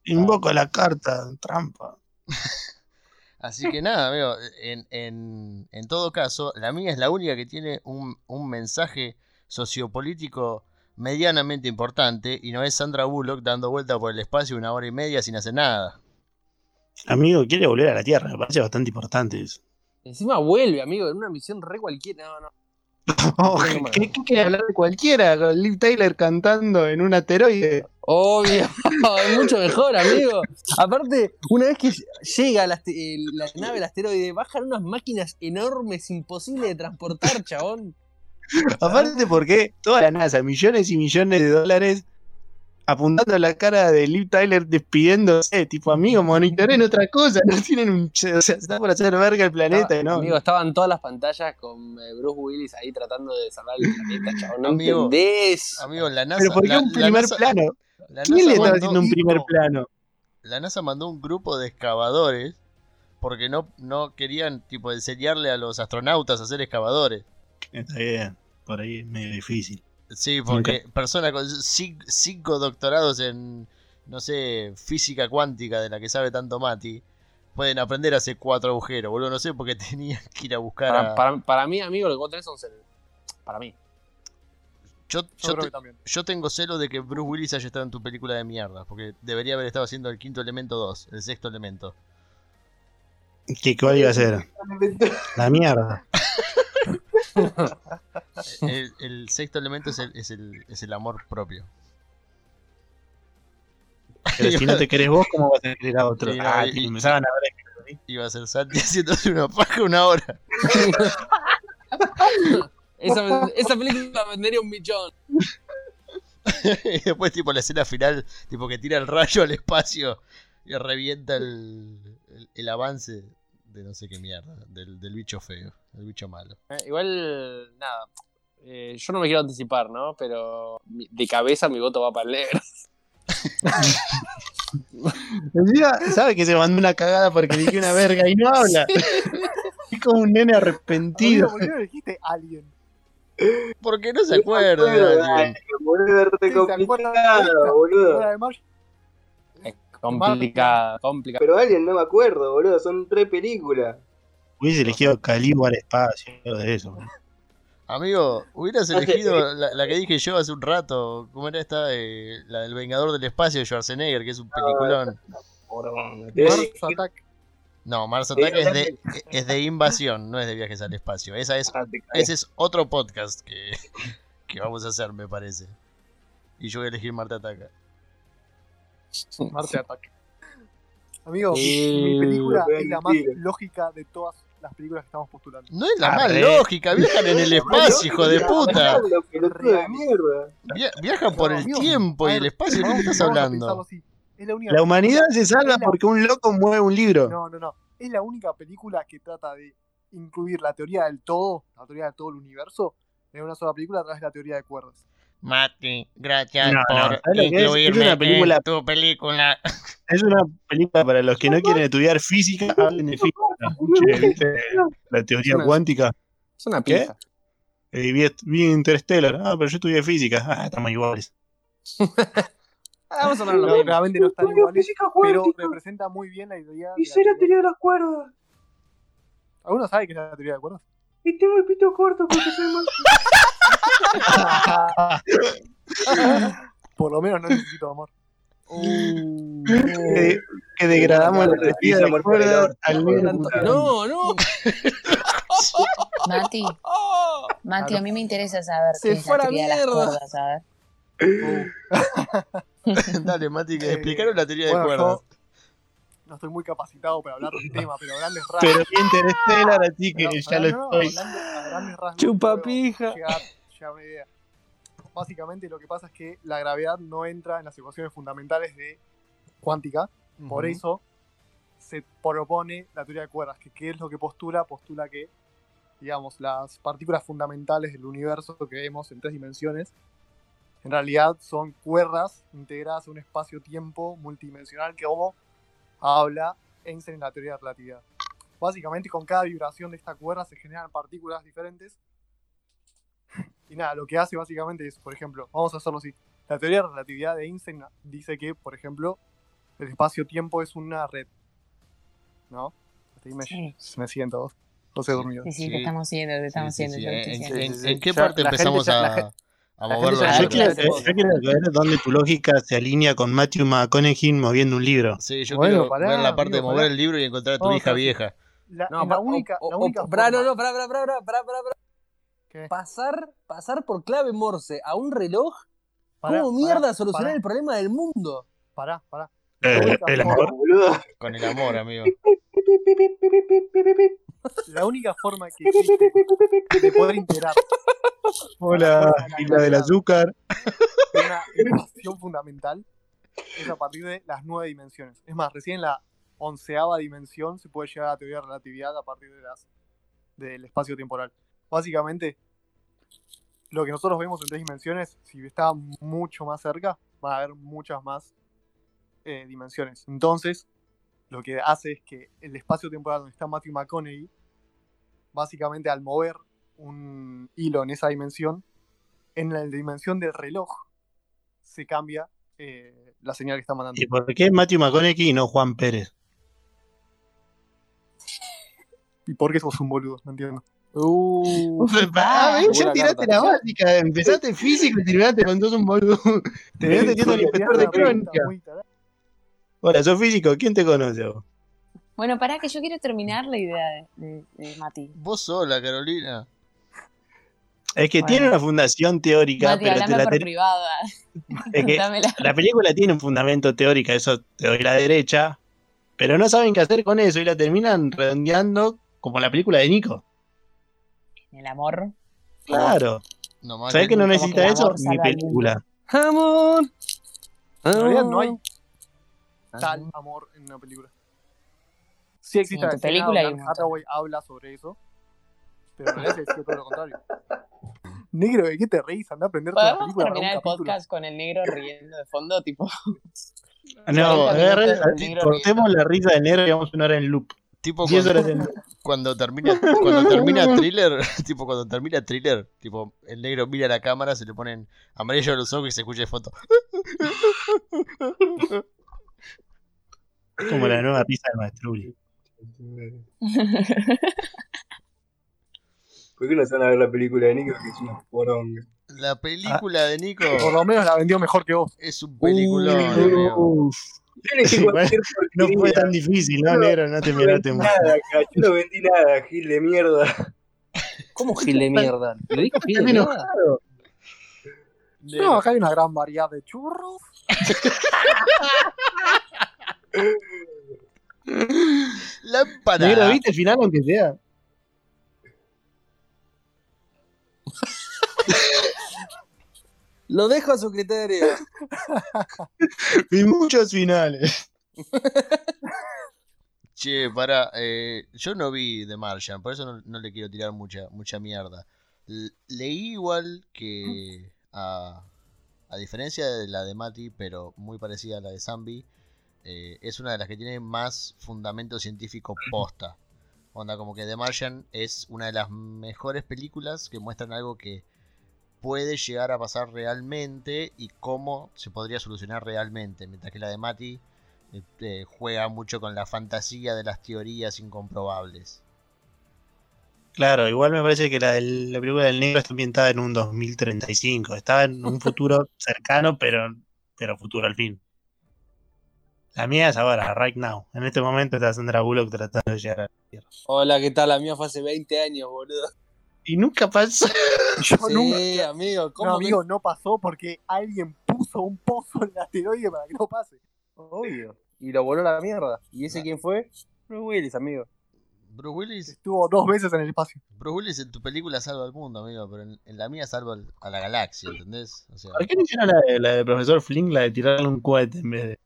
Invoco la carta, trampa. Así que nada, amigo, en, en, en todo caso, la mía es la única que tiene un, un mensaje sociopolítico medianamente importante y no es Sandra Bullock dando vuelta por el espacio una hora y media sin hacer nada. Amigo, quiere volver a la Tierra, me parece bastante importante eso. Encima vuelve, amigo, en una misión re cualquiera. No, no. Oh. ¿Qué, qué quiere hablar de cualquiera? Con Liv Tyler cantando en un asteroide. Obvio, es mucho mejor, amigo. Aparte, una vez que llega la, la nave del asteroide, bajan unas máquinas enormes, imposibles de transportar, chabón. Aparte, porque toda la NASA, millones y millones de dólares apuntando a la cara de Liv Tyler despidiéndose. Tipo, amigo, monitoren otra cosa. No tienen un. O sea, está por hacer verga el planeta, Estaba- ¿no? Amigo, estaban todas las pantallas con eh, Bruce Willis ahí tratando de salvar el planeta, chabón. No Amigo, entendés. Amigo, la NASA. Pero ¿por qué la- un la primer NASA- plano? la ¿Quién NASA le haciendo un primer plano? la NASA mandó un grupo de excavadores porque no, no querían tipo enseñarle a los astronautas a ser excavadores. Está bien, por ahí es medio difícil. Sí, porque personas con cin- cinco doctorados en, no sé, física cuántica de la que sabe tanto Mati, pueden aprender a hacer cuatro agujeros, boludo. No sé por qué tenían que ir a buscar Para, a... para, para mí, amigo, lo que vos tenés son celos. Para mí. Yo, Yo te- yo tengo celo de que Bruce Willis haya estado en tu película de mierda, porque debería haber estado haciendo el quinto elemento 2, el sexto elemento. ¿Qué, ¿Cuál iba a ser? La mierda. El, el sexto elemento es el, es el, es el amor propio. Pero si no te querés vos, ¿cómo vas a querer a otro? No, ah, y- empezaban a ver Iba a ser Santi haciéndose una paja una hora. Esa, esa película vendería un millón. y después, tipo, la escena final, tipo, que tira el rayo al espacio y revienta el, el, el avance de no sé qué mierda, del, del bicho feo, del bicho malo. Eh, igual, nada. eh, yo no me quiero anticipar, ¿no? Pero mi- de cabeza mi voto va para el negro. Sabe que se mandó una cagada porque dije una verga y no habla. Es como un nene arrepentido. ¿por qué no dijiste Alien? Porque no se acuerda. alguien. Boludo, es re Sí, ¿se acuerdan de complicado, esta? boludo. Complicado, complicado. Pero alguien no me acuerdo, boludo. Son tres películas. Hubiese elegido Calibo al espacio, de eso. Amigo, hubieras elegido la, la que dije yo hace un rato. ¿Cómo era esta? Eh, la del Vengador del Espacio de Schwarzenegger, que es un peliculón. Mars Attack. No, Mars Attack es de, es de invasión, no es de viajes al espacio. Esa es, ese es otro podcast que, que vamos a hacer, me parece. Y yo voy a elegir Marte Ataca. Marte Attack. Amigo, Eh, mi película es la más lógica de todas las películas que estamos postulando. No es la más lógica, viajan en el espacio, hijo de puta. Viajan por el tiempo y el espacio, ¿de qué estás hablando? la única La humanidad se salva porque un loco mueve un libro. No, no, no. Es la única película que trata de incluir la teoría del todo, la teoría de todo el universo, en una sola película a través de la teoría de cuerdas. Mati, gracias No, no, por ¿sabes lo que es? Es incluirme una película- en tu película. Es una película para los que no quieren estudiar física, hablen de física. Che, ¿viste la teoría Una- cuántica. Es una ¿Qué? pija. Eh, vi, vi Interstellar. Ah, pero yo estudié física. Ah, estamos iguales. Vamos a hablar de lo No, no están iguales, física pero representa muy bien la idea. Y de sé la la teoría. de las cuerdas. ¿Alguno sabe qué es la teoría de cuerdas? Y tengo el pito corto porque soy más. Por lo menos no necesito amor. Que, que degradamos la teoría de amor por el cuerdas orto, al. No, no. Mati, Mati, a mí me interesa saber Se qué es la de las mierda. cuerdas, a ver. Dale, Mati, que Eh, explicaron la teoría de cuerdas. No estoy muy capacitado para hablar del tema, pero a grandes rasgos. Pero Interstellar, así que ya lo no, estoy. hablando a grandes rasgos, Chupa puedo pija. Llegar, llegar a una idea. Básicamente lo que pasa es que la gravedad no entra en las ecuaciones fundamentales de cuántica, por eso se propone la teoría de cuerdas, que qué es lo que postula, postula que, digamos, las partículas fundamentales del universo que vemos en tres dimensiones, en realidad son cuerdas integradas a un espacio-tiempo multidimensional que como habla Einstein en la teoría de relatividad. Básicamente con cada vibración de esta cuerda se generan partículas diferentes. Y nada, lo que hace básicamente es, por ejemplo, vamos a hacerlo así. La teoría de relatividad de Einstein dice que, por ejemplo, el espacio-tiempo es una red. ¿No? Hasta ahí me, Sí. me. Todos he dormido. Sí, sí, te estamos siguiendo, te estamos siguiendo. te ¿En, qué parte empezamos ya- la a, a ya- Yo quiero, dónde tu lógica se alinea con Matthew McConaughey moviendo un libro. Sí, yo Bueno, quiero pará, ver la parte de mover pará. el libro y encontrar a tu hija vieja. La, No, la única, o- la única o- pará, no, no, pará, pará, pará, pará, pará. Pasar, pasar por clave Morse a un reloj. Pará, ¿Cómo pará, mierda solucionar pará, el problema del mundo? Pará, pará. Eh, el amor. Boludo. Con el amor, amigo. La única forma que existe de poder integrar Hola, Isla del Azúcar. una ecuación fundamental es a partir de las nueve dimensiones. Es más, recién en la onceava dimensión se puede llegar a la teoría de relatividad a partir de las del espacio temporal. Básicamente, lo que nosotros vemos en tres dimensiones, si está mucho más cerca, va a haber muchas más eh, dimensiones. Entonces, lo que hace es que el espacio temporal donde está Matthew McConaughey, básicamente al mover un hilo en esa dimensión, en la dimensión del reloj se cambia eh, la señal que está mandando. ¿Y por qué Matthew McConaughey y no Juan Pérez? ¿Y por qué sos un boludo? No entiendo. Uh, Ah, ven, ya tiraste carta. la básica. Empezaste físico y terminaste con sos un boludo. Terminaste siendo el inspector de crónica. Hola, sos físico. ¿Quién te conoce? vos? Bueno, pará que yo quiero terminar la idea de, de- de Mati. Vos sola, Carolina. Es que Bueno. tiene una fundación teórica, Mati, pero te la, por privado. es que la película tiene un fundamento teórico, eso te doy la derecha, pero no saben qué hacer con eso y la terminan redondeando como la película de Nico. El amor. Claro. No ¿Sabes que no necesita que eso? amor Mi película. Amor. En realidad no hay. Tal amor en una película. sí existe En la película montón. Hathaway habla sobre eso, pero se decía todo lo contrario. Negro, ¿de qué te reís? Anda a aprender toda la ¿Podemos película para un terminar el capítulo. podcast con el negro riendo de fondo? Tipo, No, 40 agarre- minutos del negro cortemos la risa de negro y vamos a una hora en loop. Tipo 10 cuando, cuando termina cuando termina thriller, tipo cuando termina thriller, tipo el negro mira a la cámara, se le ponen amarillo los ojos y se escucha de foto. Como la nueva risa de Maestruli. ¿Por qué no se van a ver la película de Nico? Que es una poronga. La película de Nico Por lo menos la vendió mejor que vos. es un cualquier no fue tan difícil, ¿no, No, negro? No te no miraste mucho. nada acá, yo no vendí nada, Gil de mierda. ¿Cómo gil de mierda? ¿Lo dijo gil de mierda? No, acá hay una gran variedad de churros. La empanada. Negro, ¿viste el final aunque sea? Lo dejo a su criterio. Vi muchos finales. Che, para, eh, yo no vi The Martian, por eso no, no le quiero tirar mucha, mucha mierda. L- leí igual que, a, a diferencia de la de Mati, pero muy parecida a la de Zambi, eh, es una de las que tiene más fundamento científico posta. Onda, como que The Martian es una de las mejores películas que muestran algo que puede llegar a pasar realmente y cómo se podría solucionar realmente. Mientras que la de Mati eh, eh, juega mucho con la fantasía de las teorías incomprobables. Claro, igual me parece que la, del- la película del negro está ambientada en un 2035. Estaba en un futuro cercano, pero, pero futuro al fin. La mía es ahora, right now. En este momento está Sandra Bullock tratando de llegar a la Tierra. Hola, ¿qué tal? La mía fue hace 20 años, boludo. Y nunca pasó. Yo Sí, nunca. amigo, ¿cómo No, amigo, no pasó porque alguien puso un pozo en el asteroide para que no pase. Obvio. Y lo voló a la mierda. ¿Y ese quién fue? Bruce Willis, amigo. Bruce Willis, Estuvo dos veces en el espacio. Bruce Willis en tu película salva al mundo, amigo, pero en, en la mía salva al- a la galaxia, ¿entendés? O sea, ¿Por qué no hicieron la, de- la del profesor Flink, la de tirarle un cohete en vez de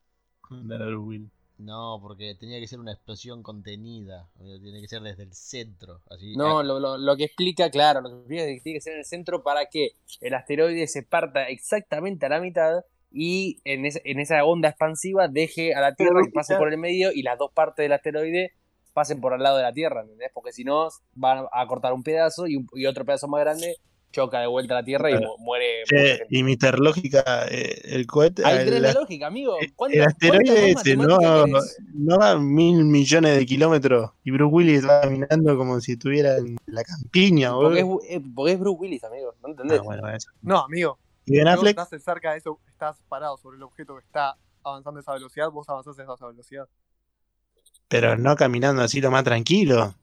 no, porque tenía que ser una explosión contenida, amigo, tiene que ser desde el centro, así. No, ah, lo, lo- lo que explica, claro, lo que explica es que tiene que ser en el centro para que el asteroide se parta exactamente a la mitad y en, esa- en esa onda expansiva deje a la Tierra que pase por el medio y las dos partes del asteroide pasen por al lado de la Tierra, ¿entendés? Porque si no, van a cortar un pedazo y, un- y otro pedazo más grande choca de vuelta a la Tierra y Claro. muere. gente. y Mr. Lógica, eh, el cohete. Ahí el- tenés la- lógica, amigo. el ¿Cuánta- cuánta asteroide ese no, no va a mil millones de kilómetros y Bruce Willis va caminando como si estuviera en la campiña, Porque es, boludo. eh, porque es Bruce Willis, amigo. ¿No entendés? Ah, bueno, eso. No, amigo. ¿Y Ben Affleck? estás cerca de eso, estás parado sobre el objeto que está avanzando a esa velocidad, vos avanzás a esa velocidad. Pero no caminando así lo más tranquilo.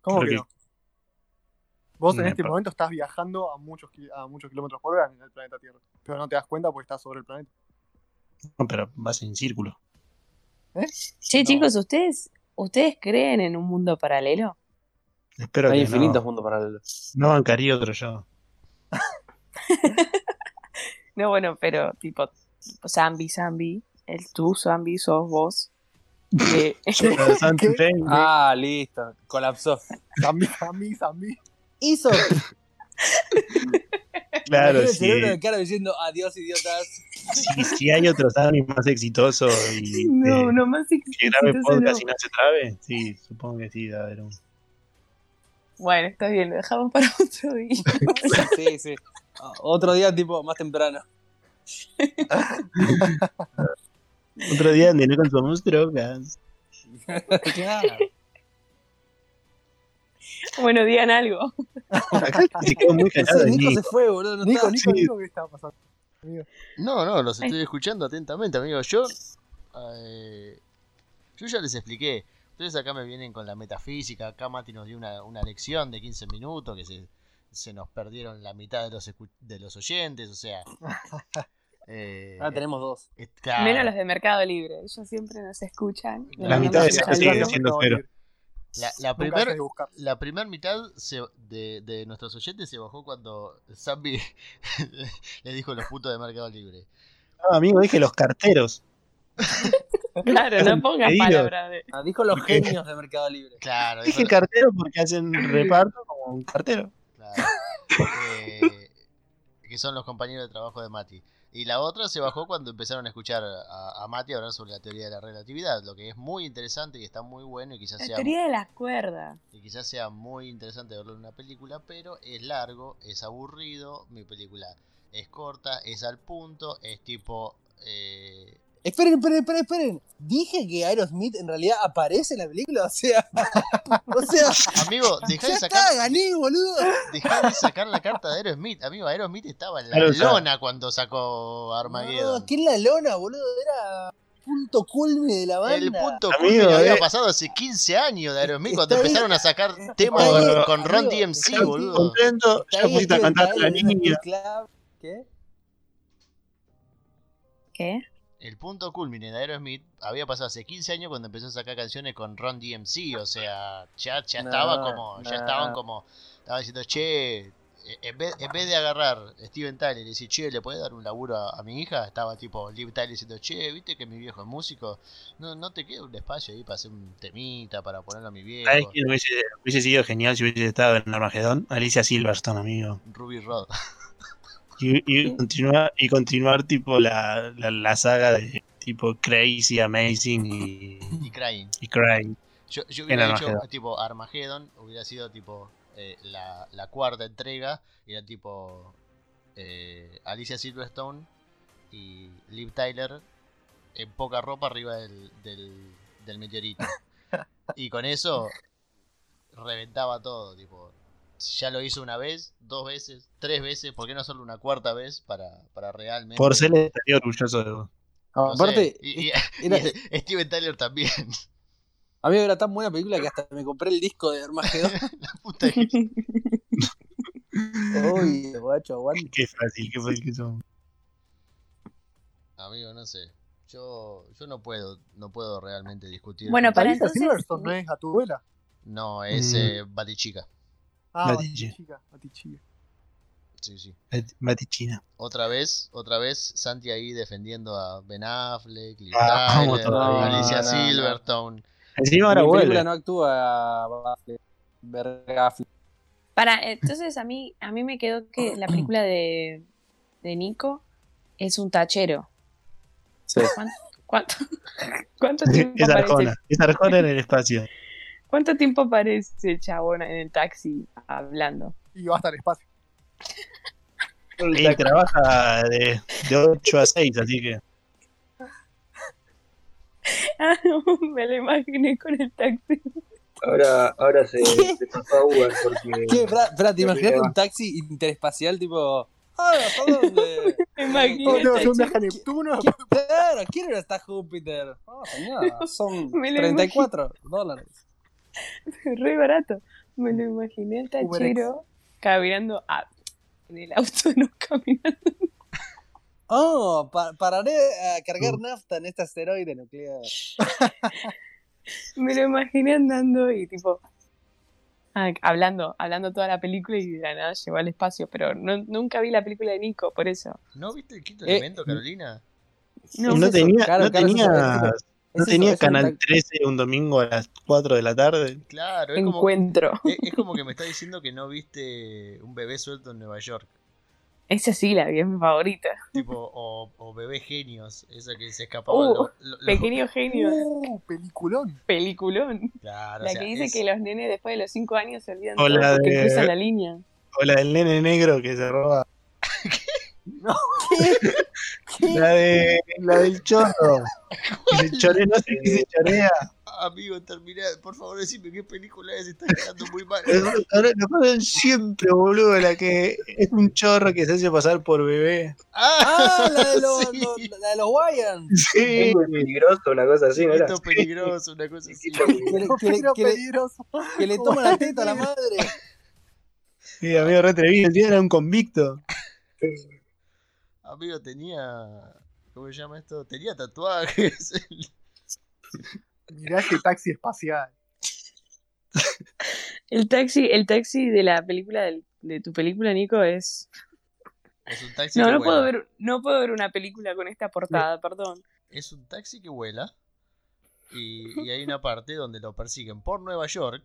¿Cómo Creo que no? Vos en Me este momento estás viajando a muchos, a muchos kilómetros por hora en el planeta Tierra. Pero no te das cuenta porque estás sobre el planeta. No, pero vas en círculo. Che, No. chicos, ¿ustedes, ¿ustedes creen en un mundo paralelo? Espero Hay que infinitos no, mundos paralelos. no bancaría otro yo. No, bueno, pero tipo, Zambi, Zambi, el tú, Zambi, sos vos. Eh, Ah, listo. Colapsó. Zambi, Zambi, Zambi. Hizo. claro, el sí. cerebro de cara diciendo adiós, idiotas. Si, si hay otro Sammy más exitoso y no, eh, no más que grabe exitoso, podcast no. y no se trabe, sí, supongo que sí, a haber un. Bueno, está bien, lo dejamos para otro día. Sí, sí. Otro día, tipo, más temprano. Otro día donde no consumamos drogas. claro. Bueno, digan algo. Acá se quedó muy No callado Nico Nico. se fue, boludo. No Nico, está. Nico, sí. Nico, ¿qué está pasando? No, no, los estoy escuchando atentamente, amigo. Yo, eh, yo ya les expliqué. Ustedes acá me vienen con la metafísica. Acá Mati nos dio una, una lección de 15 minutos que se, se nos perdieron la mitad de los, escu- de los oyentes. O sea, eh, Ahora tenemos dos. Menos los de Mercado Libre, ellos siempre nos escuchan. La mitad de escuchan sigue siendo cero. La, la Nunca primer, la mitad se- de, de nuestros oyentes se bajó cuando Zambi le dijo los putos de Mercado Libre. No, amigo, dije los carteros. Claro, no pongas palabras de. Ah, dijo los Porque- genios de Mercado Libre. Claro, Dije dijo- cartero porque hacen reparto como un cartero. claro. Eh, que son los compañeros de trabajo de Mati. Y la otra se bajó cuando empezaron a escuchar a, a Mati hablar sobre la teoría de la relatividad, lo que es muy interesante y está muy bueno y quizás La sea teoría de las cuerdas. y quizás sea muy interesante verlo en una película, pero es largo, es aburrido, mi película es corta, es al punto, es tipo... eh, Esperen, esperen, esperen, esperen. Dije que Aerosmith en realidad aparece en la película, o sea. o sea. amigo, dejá de, está, sacar, gané, boludo. dejá de sacar la carta de Aerosmith. Amigo, Aerosmith estaba en la lona cuando sacó Armageddon. No, ¿qué es la lona, boludo? Era punto culme de la banda. El punto Amigo, culmine había eh. pasado hace 15 años de Aerosmith cuando Está bien. empezaron a sacar temas Está con, bien, con Ron amigo, DMC, está boludo. Contento, Está ya pusiste a cantar a la niña. ¿Qué? ¿Qué? El punto culmine de Aerosmith había pasado hace 15 años cuando empezó a sacar canciones con Ron DMC, o sea, ya, ya No, estaba como, ya estaban como, estaban diciendo, che, eh, en vez, en vez de agarrar Steven Tyler y decir, che, ¿le puedes dar un laburo a, a mi hija? Estaba tipo Liv Tyler diciendo, che, viste que mi viejo es músico, no, no te queda un espacio ahí para hacer un temita, para ponerlo a mi viejo. ¿Sabes quién hubiese, hubiese sido genial si hubiese estado en Armagedón? Alicia Silverstone, amigo. Ruby Rod. Y, y continuar, y continuar tipo la, la, la saga de tipo Crazy, Amazing y, y Crying. y Crying. Yo, yo hubiera dicho, Armageddon. tipo, Armageddon hubiera sido tipo eh, la, la cuarta entrega, era tipo eh, Alicia Silverstone y Liv Tyler en poca ropa arriba del, del, del meteorito. Y con eso reventaba todo, tipo. Ya lo hizo una vez, dos veces, tres veces, ¿por qué no hacerlo una cuarta vez para, para realmente... Por ser estaría orgulloso de vos. no Aparte, y, y- era- y Steven Tyler también. amigo, era tan buena película que hasta me compré el disco de Armagedón. La puta que- Uy, guacho, aguante. Qué fácil, qué fácil que son. Amigo, no sé. Yo, yo no puedo, no puedo realmente discutir. Bueno, para entonces- Silverstone no es a tu abuela. No, es Mm. eh, Batichica. Ah, Batichi. Batichica, Batichica. Sí, sí. Matichina. Otra vez, otra vez, Santi ahí defendiendo a Ben Affleck, Liv Ah. Alicia No. Silverstone. Encima ahora vuelve. no actúa Baffle, Vergafle. Para, entonces a mí, a mí me quedó que la película de, de Nico es un tachero. Sí. ¿Cuánto, cuánto, cuánto tiempo Es Arjona. Es Arjona en el espacio. Cuánto tiempo aparece el chabón en el taxi hablando? Y va hasta el espacio. Y trabaja de, de 8 a 6, así que. Ah, no, me lo imaginé con el taxi. Ahora, ahora se, se pasó a Uber porque. ¿Qué? Espera, espera, ¿te imaginas un taxi interespacial tipo. ¡Ah, ¿para dónde? Me imaginé Oh, no, taxi. viaje a Neptuno. Claro, quiero ir hasta Júpiter. Oh, señora, son Me lo 34 dólares. Re barato. Me lo imaginé el tachero caminando a- en el auto, no caminando. Oh, pa- pararé a cargar nafta en este asteroide nuclear. Me lo imaginé andando y tipo ah, hablando, hablando toda la película y de la nada llegó al espacio, pero no- nunca vi la película de Nico, por eso. ¿No viste el quinto Eh, elemento, Carolina? No, No, tenía, claro, no claro, tenía. No tenía Canal tac- 13 un domingo a las 4 de la tarde. Claro, es como, encuentro. es, es como que me está diciendo que no viste un bebé suelto en Nueva York. Esa sí la vi, es mi favorita. Tipo, o, o bebé genios, esa que se escapaba. Uh, lo- lo- lo- Pequeño genio, Uh, peliculón. peliculón. Claro, o La sea, que dice es- que los nenes después de los 5 años se olvidan O la de- cruzan la línea. O la del nene negro que se roba. La de la del chorro. Que se chorea, no sé qué se chorea. Amigo, termina, por favor decime qué película es, está quedando muy mal. Ahora lo ponen siempre, boludo, la que es un chorro que se hace pasar por bebé. Ah, la de los, sí. los- la de los Wayans. Sí. Muy peligroso, una cosa así, ¿no era? Chiquito peligroso, una cosa así. Que le, que le- Pero que le- peligroso. que le toma la teta a la madre. Sí, amigo, re atrevido. El tío era un convicto. Amigo, tenía. ¿Cómo se llama esto? Tenía tatuajes. Mirá ese taxi espacial. El taxi, el taxi de la película del- de tu película, Nico, es. Es un taxi No, que no vuela. puedo ver, no puedo ver una película con esta portada, perdón. Es un taxi que vuela. Y, y hay una parte donde lo persiguen por Nueva York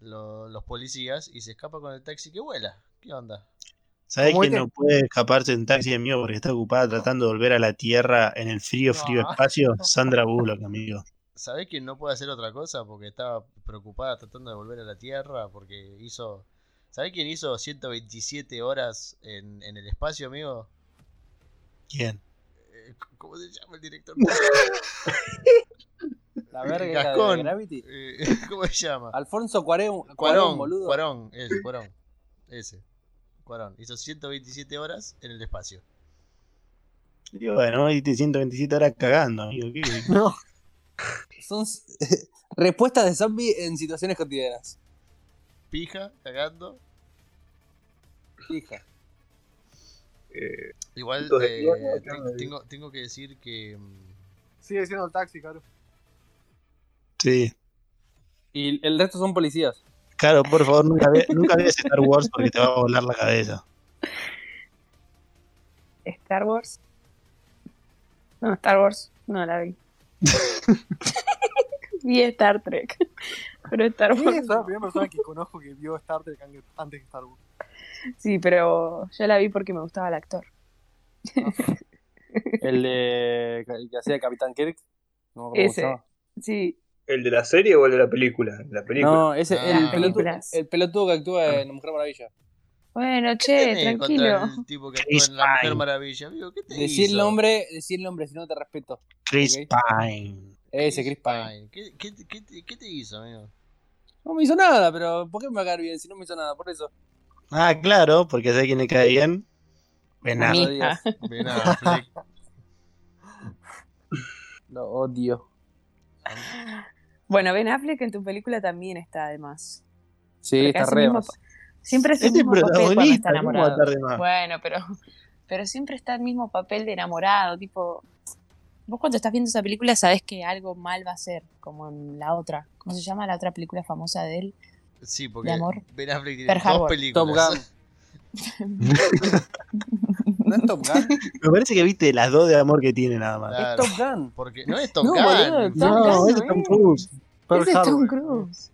lo- los policías y se escapa con el taxi que vuela. ¿Qué onda? ¿Sabés ¿Cómo que que- no puede escaparse en taxi amigo porque está ocupada tratando de volver a la Tierra en el frío, frío No. espacio? Sandra Bullock, amigo. ¿Sabés quién no puede hacer otra cosa? Porque estaba preocupada tratando de volver a la Tierra. Porque hizo. ¿Sabés quién hizo 127 horas en, en el espacio, amigo? ¿Quién? Eh, ¿Cómo se llama el director? La verga esa de Gascón. Gravity. Eh, ¿Cómo se llama? Alfonso Cuarón, Cuarón, Cuarón, boludo. Cuarón, ese, Cuarón. Ese. Cuarón. Hizo 127 horas en el espacio. Y bueno, te 127 horas cagando, amigo. ¿Qué- qué- No. Son respuestas de zombie en situaciones cotidianas. Pija, cagando. Hija. Eh, Igual eh, tengo, tengo que decir que. mm, Sigue siendo el taxi, claro. Sí. Y el resto son policías. Claro, por favor, nunca, ve- nunca veas Star Wars porque te va a volar la cabeza. Star Wars. No, Star Wars no la vi. vi Star Trek. Pero Star Sí, Wars. es la primera persona que conozco que vio Star Trek antes- que Star Wars. Sí, pero yo la vi porque me gustaba el actor. El de que hacía Capitán Kirk. No me Ese. Sí, ¿El de la serie o el de la película? La película. No, ese Ah. el, pelotudo, el pelotudo que actúa en La Mujer Maravilla. bueno, ¿Qué che, tenés tranquilo. el tipo que Chris actúa en La Mujer Pine. Maravilla, amigo? ¿Qué te Decí el hizo? nombre, decí el nombre, si no te respeto. Chris Ok. Pine. Ese, Chris Pine. ¿Qué, qué, qué, te- qué te hizo, amigo? No me hizo nada, pero ¿por qué me va a caer bien si no me hizo nada? Por eso. Ah, claro, porque sé quién le cae bien. Ben Affleck. Lo odio. Bueno, Ben Affleck en tu película también está además. Sí, Porque está re mismo Siempre es el Este mismo papel cuando protagonista, está ¿cómo va a enamorado. Bueno, pero, pero siempre está el mismo papel de enamorado, tipo... Vos cuando estás viendo esa película sabés que algo mal va a ser, como en la otra. ¿Cómo se llama la otra película famosa de él? Sí, porque De amor. Ben Affleck tiene Pearl dos Harbor. películas. Top Gun. ¿No es Top Gun? Me parece que viste las dos de amor que tiene nada más. Claro. Es Top Gun. Porque no es Top No, Gun. boludo, Top No, Gun ese no es Tom. Cruise. Pearl Ese es Tom. Cruise.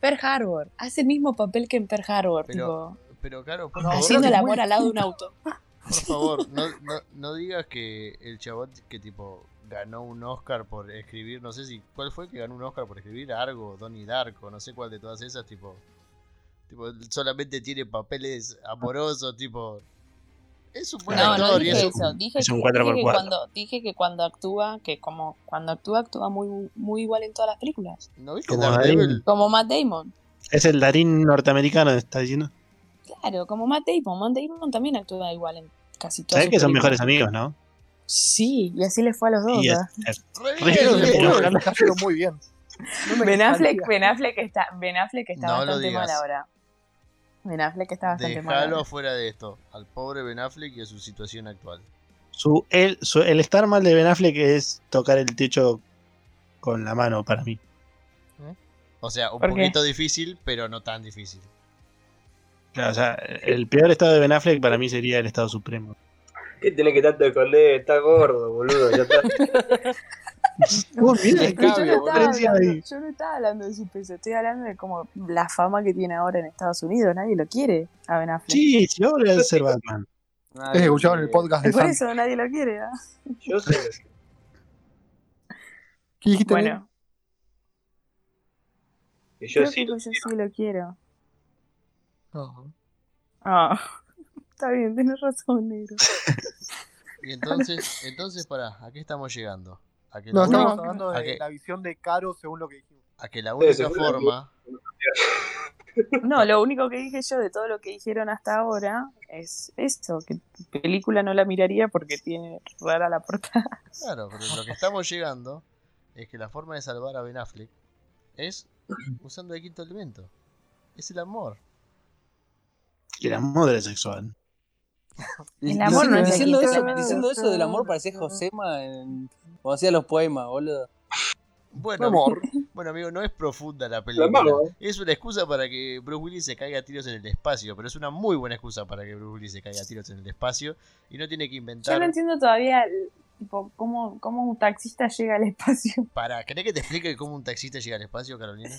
Pearl Harbor. Hace el mismo papel que en Pearl Harbor, Pero- tipo... Pero claro, por No, favor, Haciendo el muy amor al lado de un auto. por favor, no, no, no digas que el chabón que tipo ganó un Oscar por escribir, no sé si cuál fue que ganó un Oscar por escribir Argo, Donnie Darko, no sé cuál de todas esas, tipo, tipo solamente tiene papeles amorosos, tipo, es un buen No, actor no y dije es un- eso. Dije, es que, un dije 4x4. que cuando, dije que cuando actúa, que como cuando actúa, actúa muy, muy igual en todas las películas. ¿No viste Como Daredevil? Como Matt Damon. Es el Darín norteamericano, está diciendo. Claro, como Matt Damon. Matt Damon también actúa igual en casi todas Sabés que son películas. mejores amigos, ¿no? Sí, y así le fue a los dos. Muy bien. No Ben Affleck. Ben Affleck está, Ben Affleck está No bastante mal ahora. Ben Affleck está bastante mal. Déjalo ahora. fuera de esto, al pobre Ben Affleck y a su situación actual. su, el, su- el estar mal de Ben Affleck es tocar el techo con la mano para mí. O sea, un poquito difícil, pero no tan difícil. Claro, o sea, el peor estado de Ben Affleck para mí sería el estado supremo. ¿Qué tenés que tanto esconder? Está gordo, boludo. Ya está. Oh, mira, Yo no, hablando, ahí. yo no estaba hablando de su peso, estoy hablando de como la fama que tiene ahora en Estados Unidos. Nadie lo quiere a Ben Affleck. Sí, sí, ahora es ser Batman. Es que escucharon el podcast de Por Santi. eso nadie lo quiere. ¿ah? Yo sé. ¿Qué dijiste? Bueno, que yo creo sí. que yo sí lo quiero. No. Ah, está bien, tienes razón, negro. Y entonces, entonces para, ¿a qué estamos llegando? A que No, estamos única, hablando ¿A de la visión de Caro según lo que dijimos. a que la Sí, única seguro. forma, No, lo único que dije yo de todo lo que dijeron hasta ahora es esto, que película no la miraría porque tiene rara la portada. claro, pero lo que estamos llegando es que la forma de salvar a Ben Affleck es usando el quinto elemento. Es el amor. Que la madre sexual. El amor no es diciendo, eso, diciendo eso del amor parecía Josema en, cuando hacía los poemas, boludo. Bueno, Amor. bueno, amigo, no es profunda la La película. amamos. Es una excusa para que Bruce Willis se caiga a tiros en el espacio, pero es una muy buena excusa para que Bruce Willis se caiga a tiros en el espacio y no tiene que Yo inventar. no entiendo todavía Tipo, ¿cómo, ¿cómo un taxista llega al espacio? Para, ¿querés que te explique cómo un taxista llega al espacio, Carolina?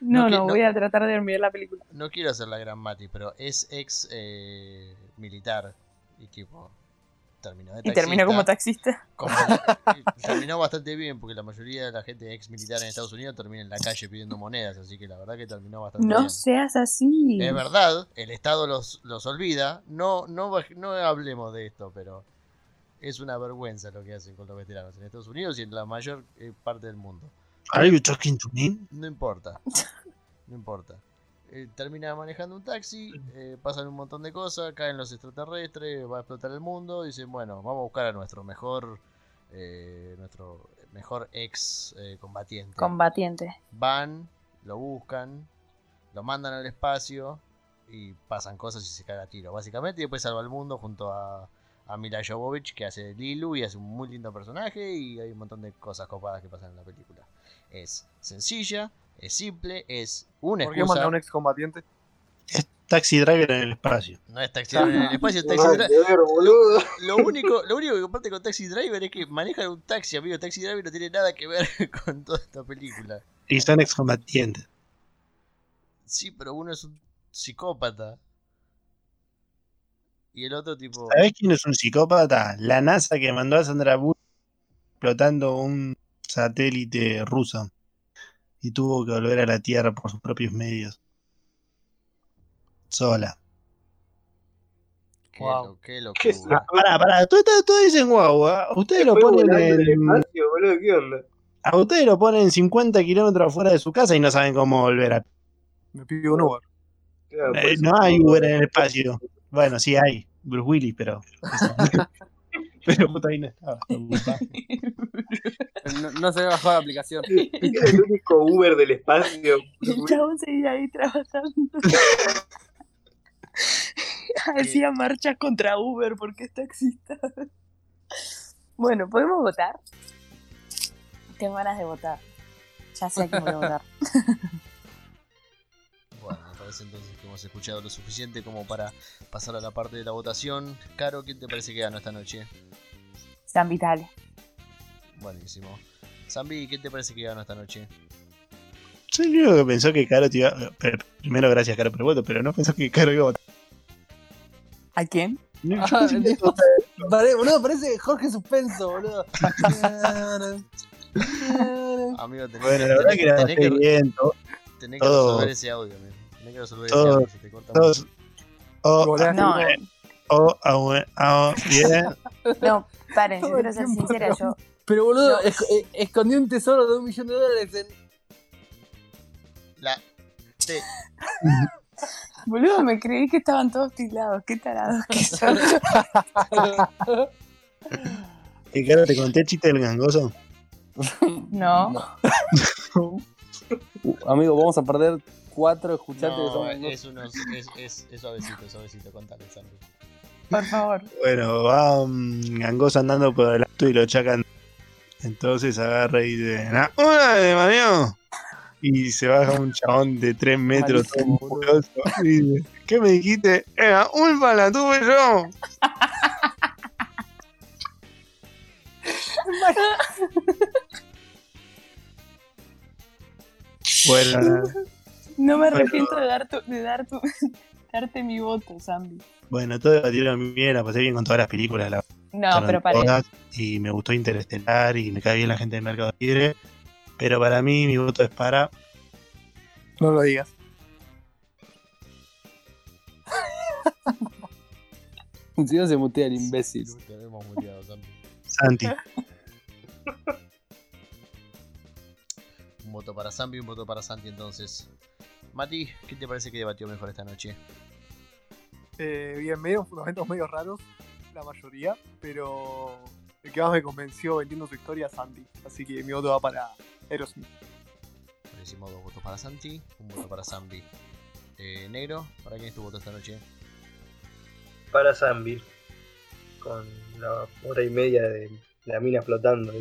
No, No, no, que- no- voy a tratar de olvidar la película. No quiero hacer la gran Mati, pero es ex eh, militar y tipo terminó de Y terminó como taxista. como terminó bastante bien porque la mayoría de la gente ex militar en Estados Unidos termina en la calle pidiendo monedas, así que la verdad que terminó bastante No bien. seas así. Es verdad, el Estado los, los olvida. No, no, baj- no hablemos de esto, pero es una vergüenza lo que hacen con los veteranos en Estados Unidos y en la mayor eh, parte del mundo. Are you talking to me? No importa. No importa. Eh, termina manejando un taxi, eh, pasan un montón de cosas, caen los extraterrestres, va a explotar el mundo, dicen, bueno, vamos a buscar a nuestro mejor, eh, nuestro mejor ex eh, combatiente. Combatiente. Van, lo buscan, lo mandan al espacio y pasan cosas y se caga a tiro, básicamente, y después salva el mundo junto a, a Mila Jovovich, que hace de Lilu y hace un muy lindo personaje, y hay un montón de cosas copadas que pasan en la película. Es sencilla, es simple, es una ¿Por qué excusa. manda a un excombatiente? Taxi driver en el espacio. No es taxi driver en el espacio, es taxi driver. boludo. Lo único, lo único que comparte con Taxi Driver es que manejan un taxi, amigo. Taxi Driver no tiene nada que ver con toda esta película. Y son excombatientes. Sí, pero uno es un psicópata. Y el otro tipo... ¿Sabés quién es un psicópata? La NASA que mandó a Sandra Bullock explotando un satélite ruso. Y tuvo que volver a la Tierra por sus propios medios. Sola. Qué, Wow. lo- qué ¿Qué es locura. Pará, pará, todos todo dicen guau, ¿ah? Ustedes lo ponen en, espacio, boludo, ¿qué onda? a ustedes lo ponen 50 kilómetros afuera de su casa y no saben cómo volver a Me pidió un Uber. Claro, Eh, no hay Uber en el espacio. Bueno, sí hay. Bruce Willis, pero. pero puta ahí no estaba. No, no se bajado la aplicación. Era el único Uber del espacio. El chabón seguía ahí trabajando. Hacía marchas contra Uber porque es taxista. Bueno, ¿podemos votar? Tengo ganas de votar. Ya sé quién voy a votar. Parece entonces que hemos escuchado lo suficiente como para pasar a la parte de la votación. Caro, ¿quién te parece que ganó esta noche? San Vitale. Buenísimo. Zambi, ¿quién te parece que ganó esta noche? Soy el único que pensó que Caro te iba. pero- primero, gracias, Caro, por el voto, pero no pensó que Caro iba a votar. ¿A quién? Yo Ah. Pare- boludo, parece Jorge Suspenso, boludo. Amigo, tenés, Bueno, la verdad que tenés que, bien. to- tenés que todo- resolver ese audio, amigo. Todo- audio, se te corta mucho. Todos. Oh, No, oh, oh, oh, bien. no, paren, yo quiero ser sincera. no. Yo, Pero boludo, No. esc- eh, escondí un tesoro de un millón de dólares en. La... Te... boludo, me creí que estaban todos tildados. Qué tarados que son. ¿Y Caro te conté el chiste del gangoso? No. Uh, amigo, vamos a perder cuatro. Escuchate que No, son es, unos, es, es, es suavecito, es suavecito, contale, Zambi. Por favor. Bueno, va un gangoso andando por el auto y lo chacan. Entonces agarra y dice, "Na- una de Mario. Y se baja un chabón de 3 metros, Malísimo, y dice, ¿qué me dijiste? Era ulpa la tuve yo. bueno. No me arrepiento de, dar tu, de dar tu, darte mi voto, Zambi. bueno, todo debatieron bien, la pasé bien con todas las películas, la No, pero todas, y me gustó Interestelar y me cae bien la gente del Mercado Libre. Pero para mí mi voto es para No lo digas. Si no se mutea el imbécil. Te hemos muteado, Zambi. Santi. Un voto para Zambi, un voto para Santi entonces. Mati, ¿qué te parece que debatió mejor esta noche? Eh, bien, medio fundamentos medio raros, la mayoría, pero el que más me convenció vendiendo su historia es Andy. Así que mi voto va para Aerosmith. Buenísimo, dos votos para Santi, un voto para Zambi. Eh, Negro, ¿para quién es tu voto esta noche? Para Zambi. Con la hora y media de la mina flotando.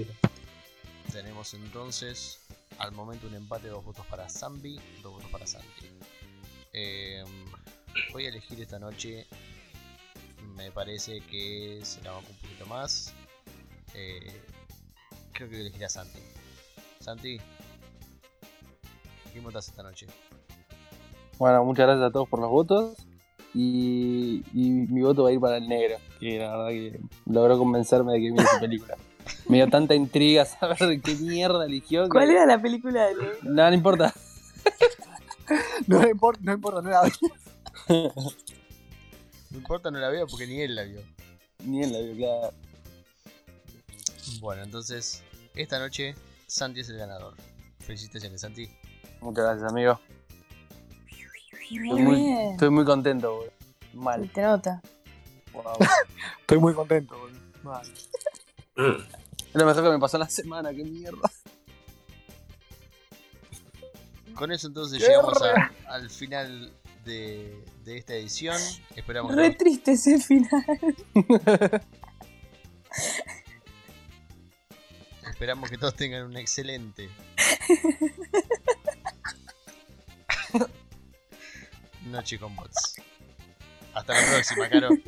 Tenemos entonces al momento un empate, dos votos para Zambi, dos votos para Santi. Eh, voy a elegir esta noche, me parece que se la un poquito más. eh, creo que elegiré a Santi. Santi, ¿a ¿quién votas esta noche? Bueno, muchas gracias a todos por los votos. Y, y mi voto va a ir para el negro, que la verdad que logró convencerme de que mire su película. Me dio tanta intriga saber de qué mierda eligió. que- ¿Cuál era la película de Leo? Nada, no importa. No importa, no importa, no era No importa, no la veo porque ni él la vio. Ni en la vio, claro. Bueno, entonces, esta noche Santi es el ganador. Felicitaciones, Santi. Muchas gracias, amigo. Muy Estoy muy, bien. estoy muy contento, boludo. Mal. Te nota. Wow. Estoy muy contento, boludo. Mal. Es lo mejor que me pasó en la semana, qué mierda. Con eso entonces ¡Qué llegamos a- al final de, de esta edición. Esperamos que Re todos- triste ese final. Esperamos que todos tengan un excelente. Noche con bots. Hasta la próxima, Caro.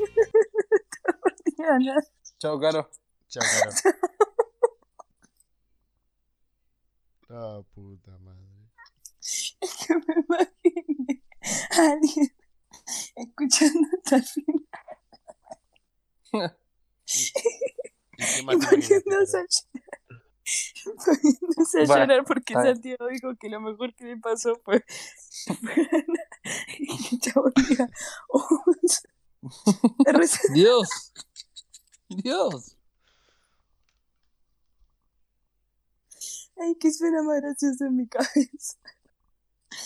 Chao, Caro. Chao, Caro. Ah, puta madre. que me imagine a alguien escuchando hasta el final ¿Y poniéndose a llorar. Poniéndose a Bueno, llorar porque bien. Santiago dijo que lo mejor que le pasó fue y diga, "Oh, Dios. Dios. Ay, que suena más gracioso en mi cabeza.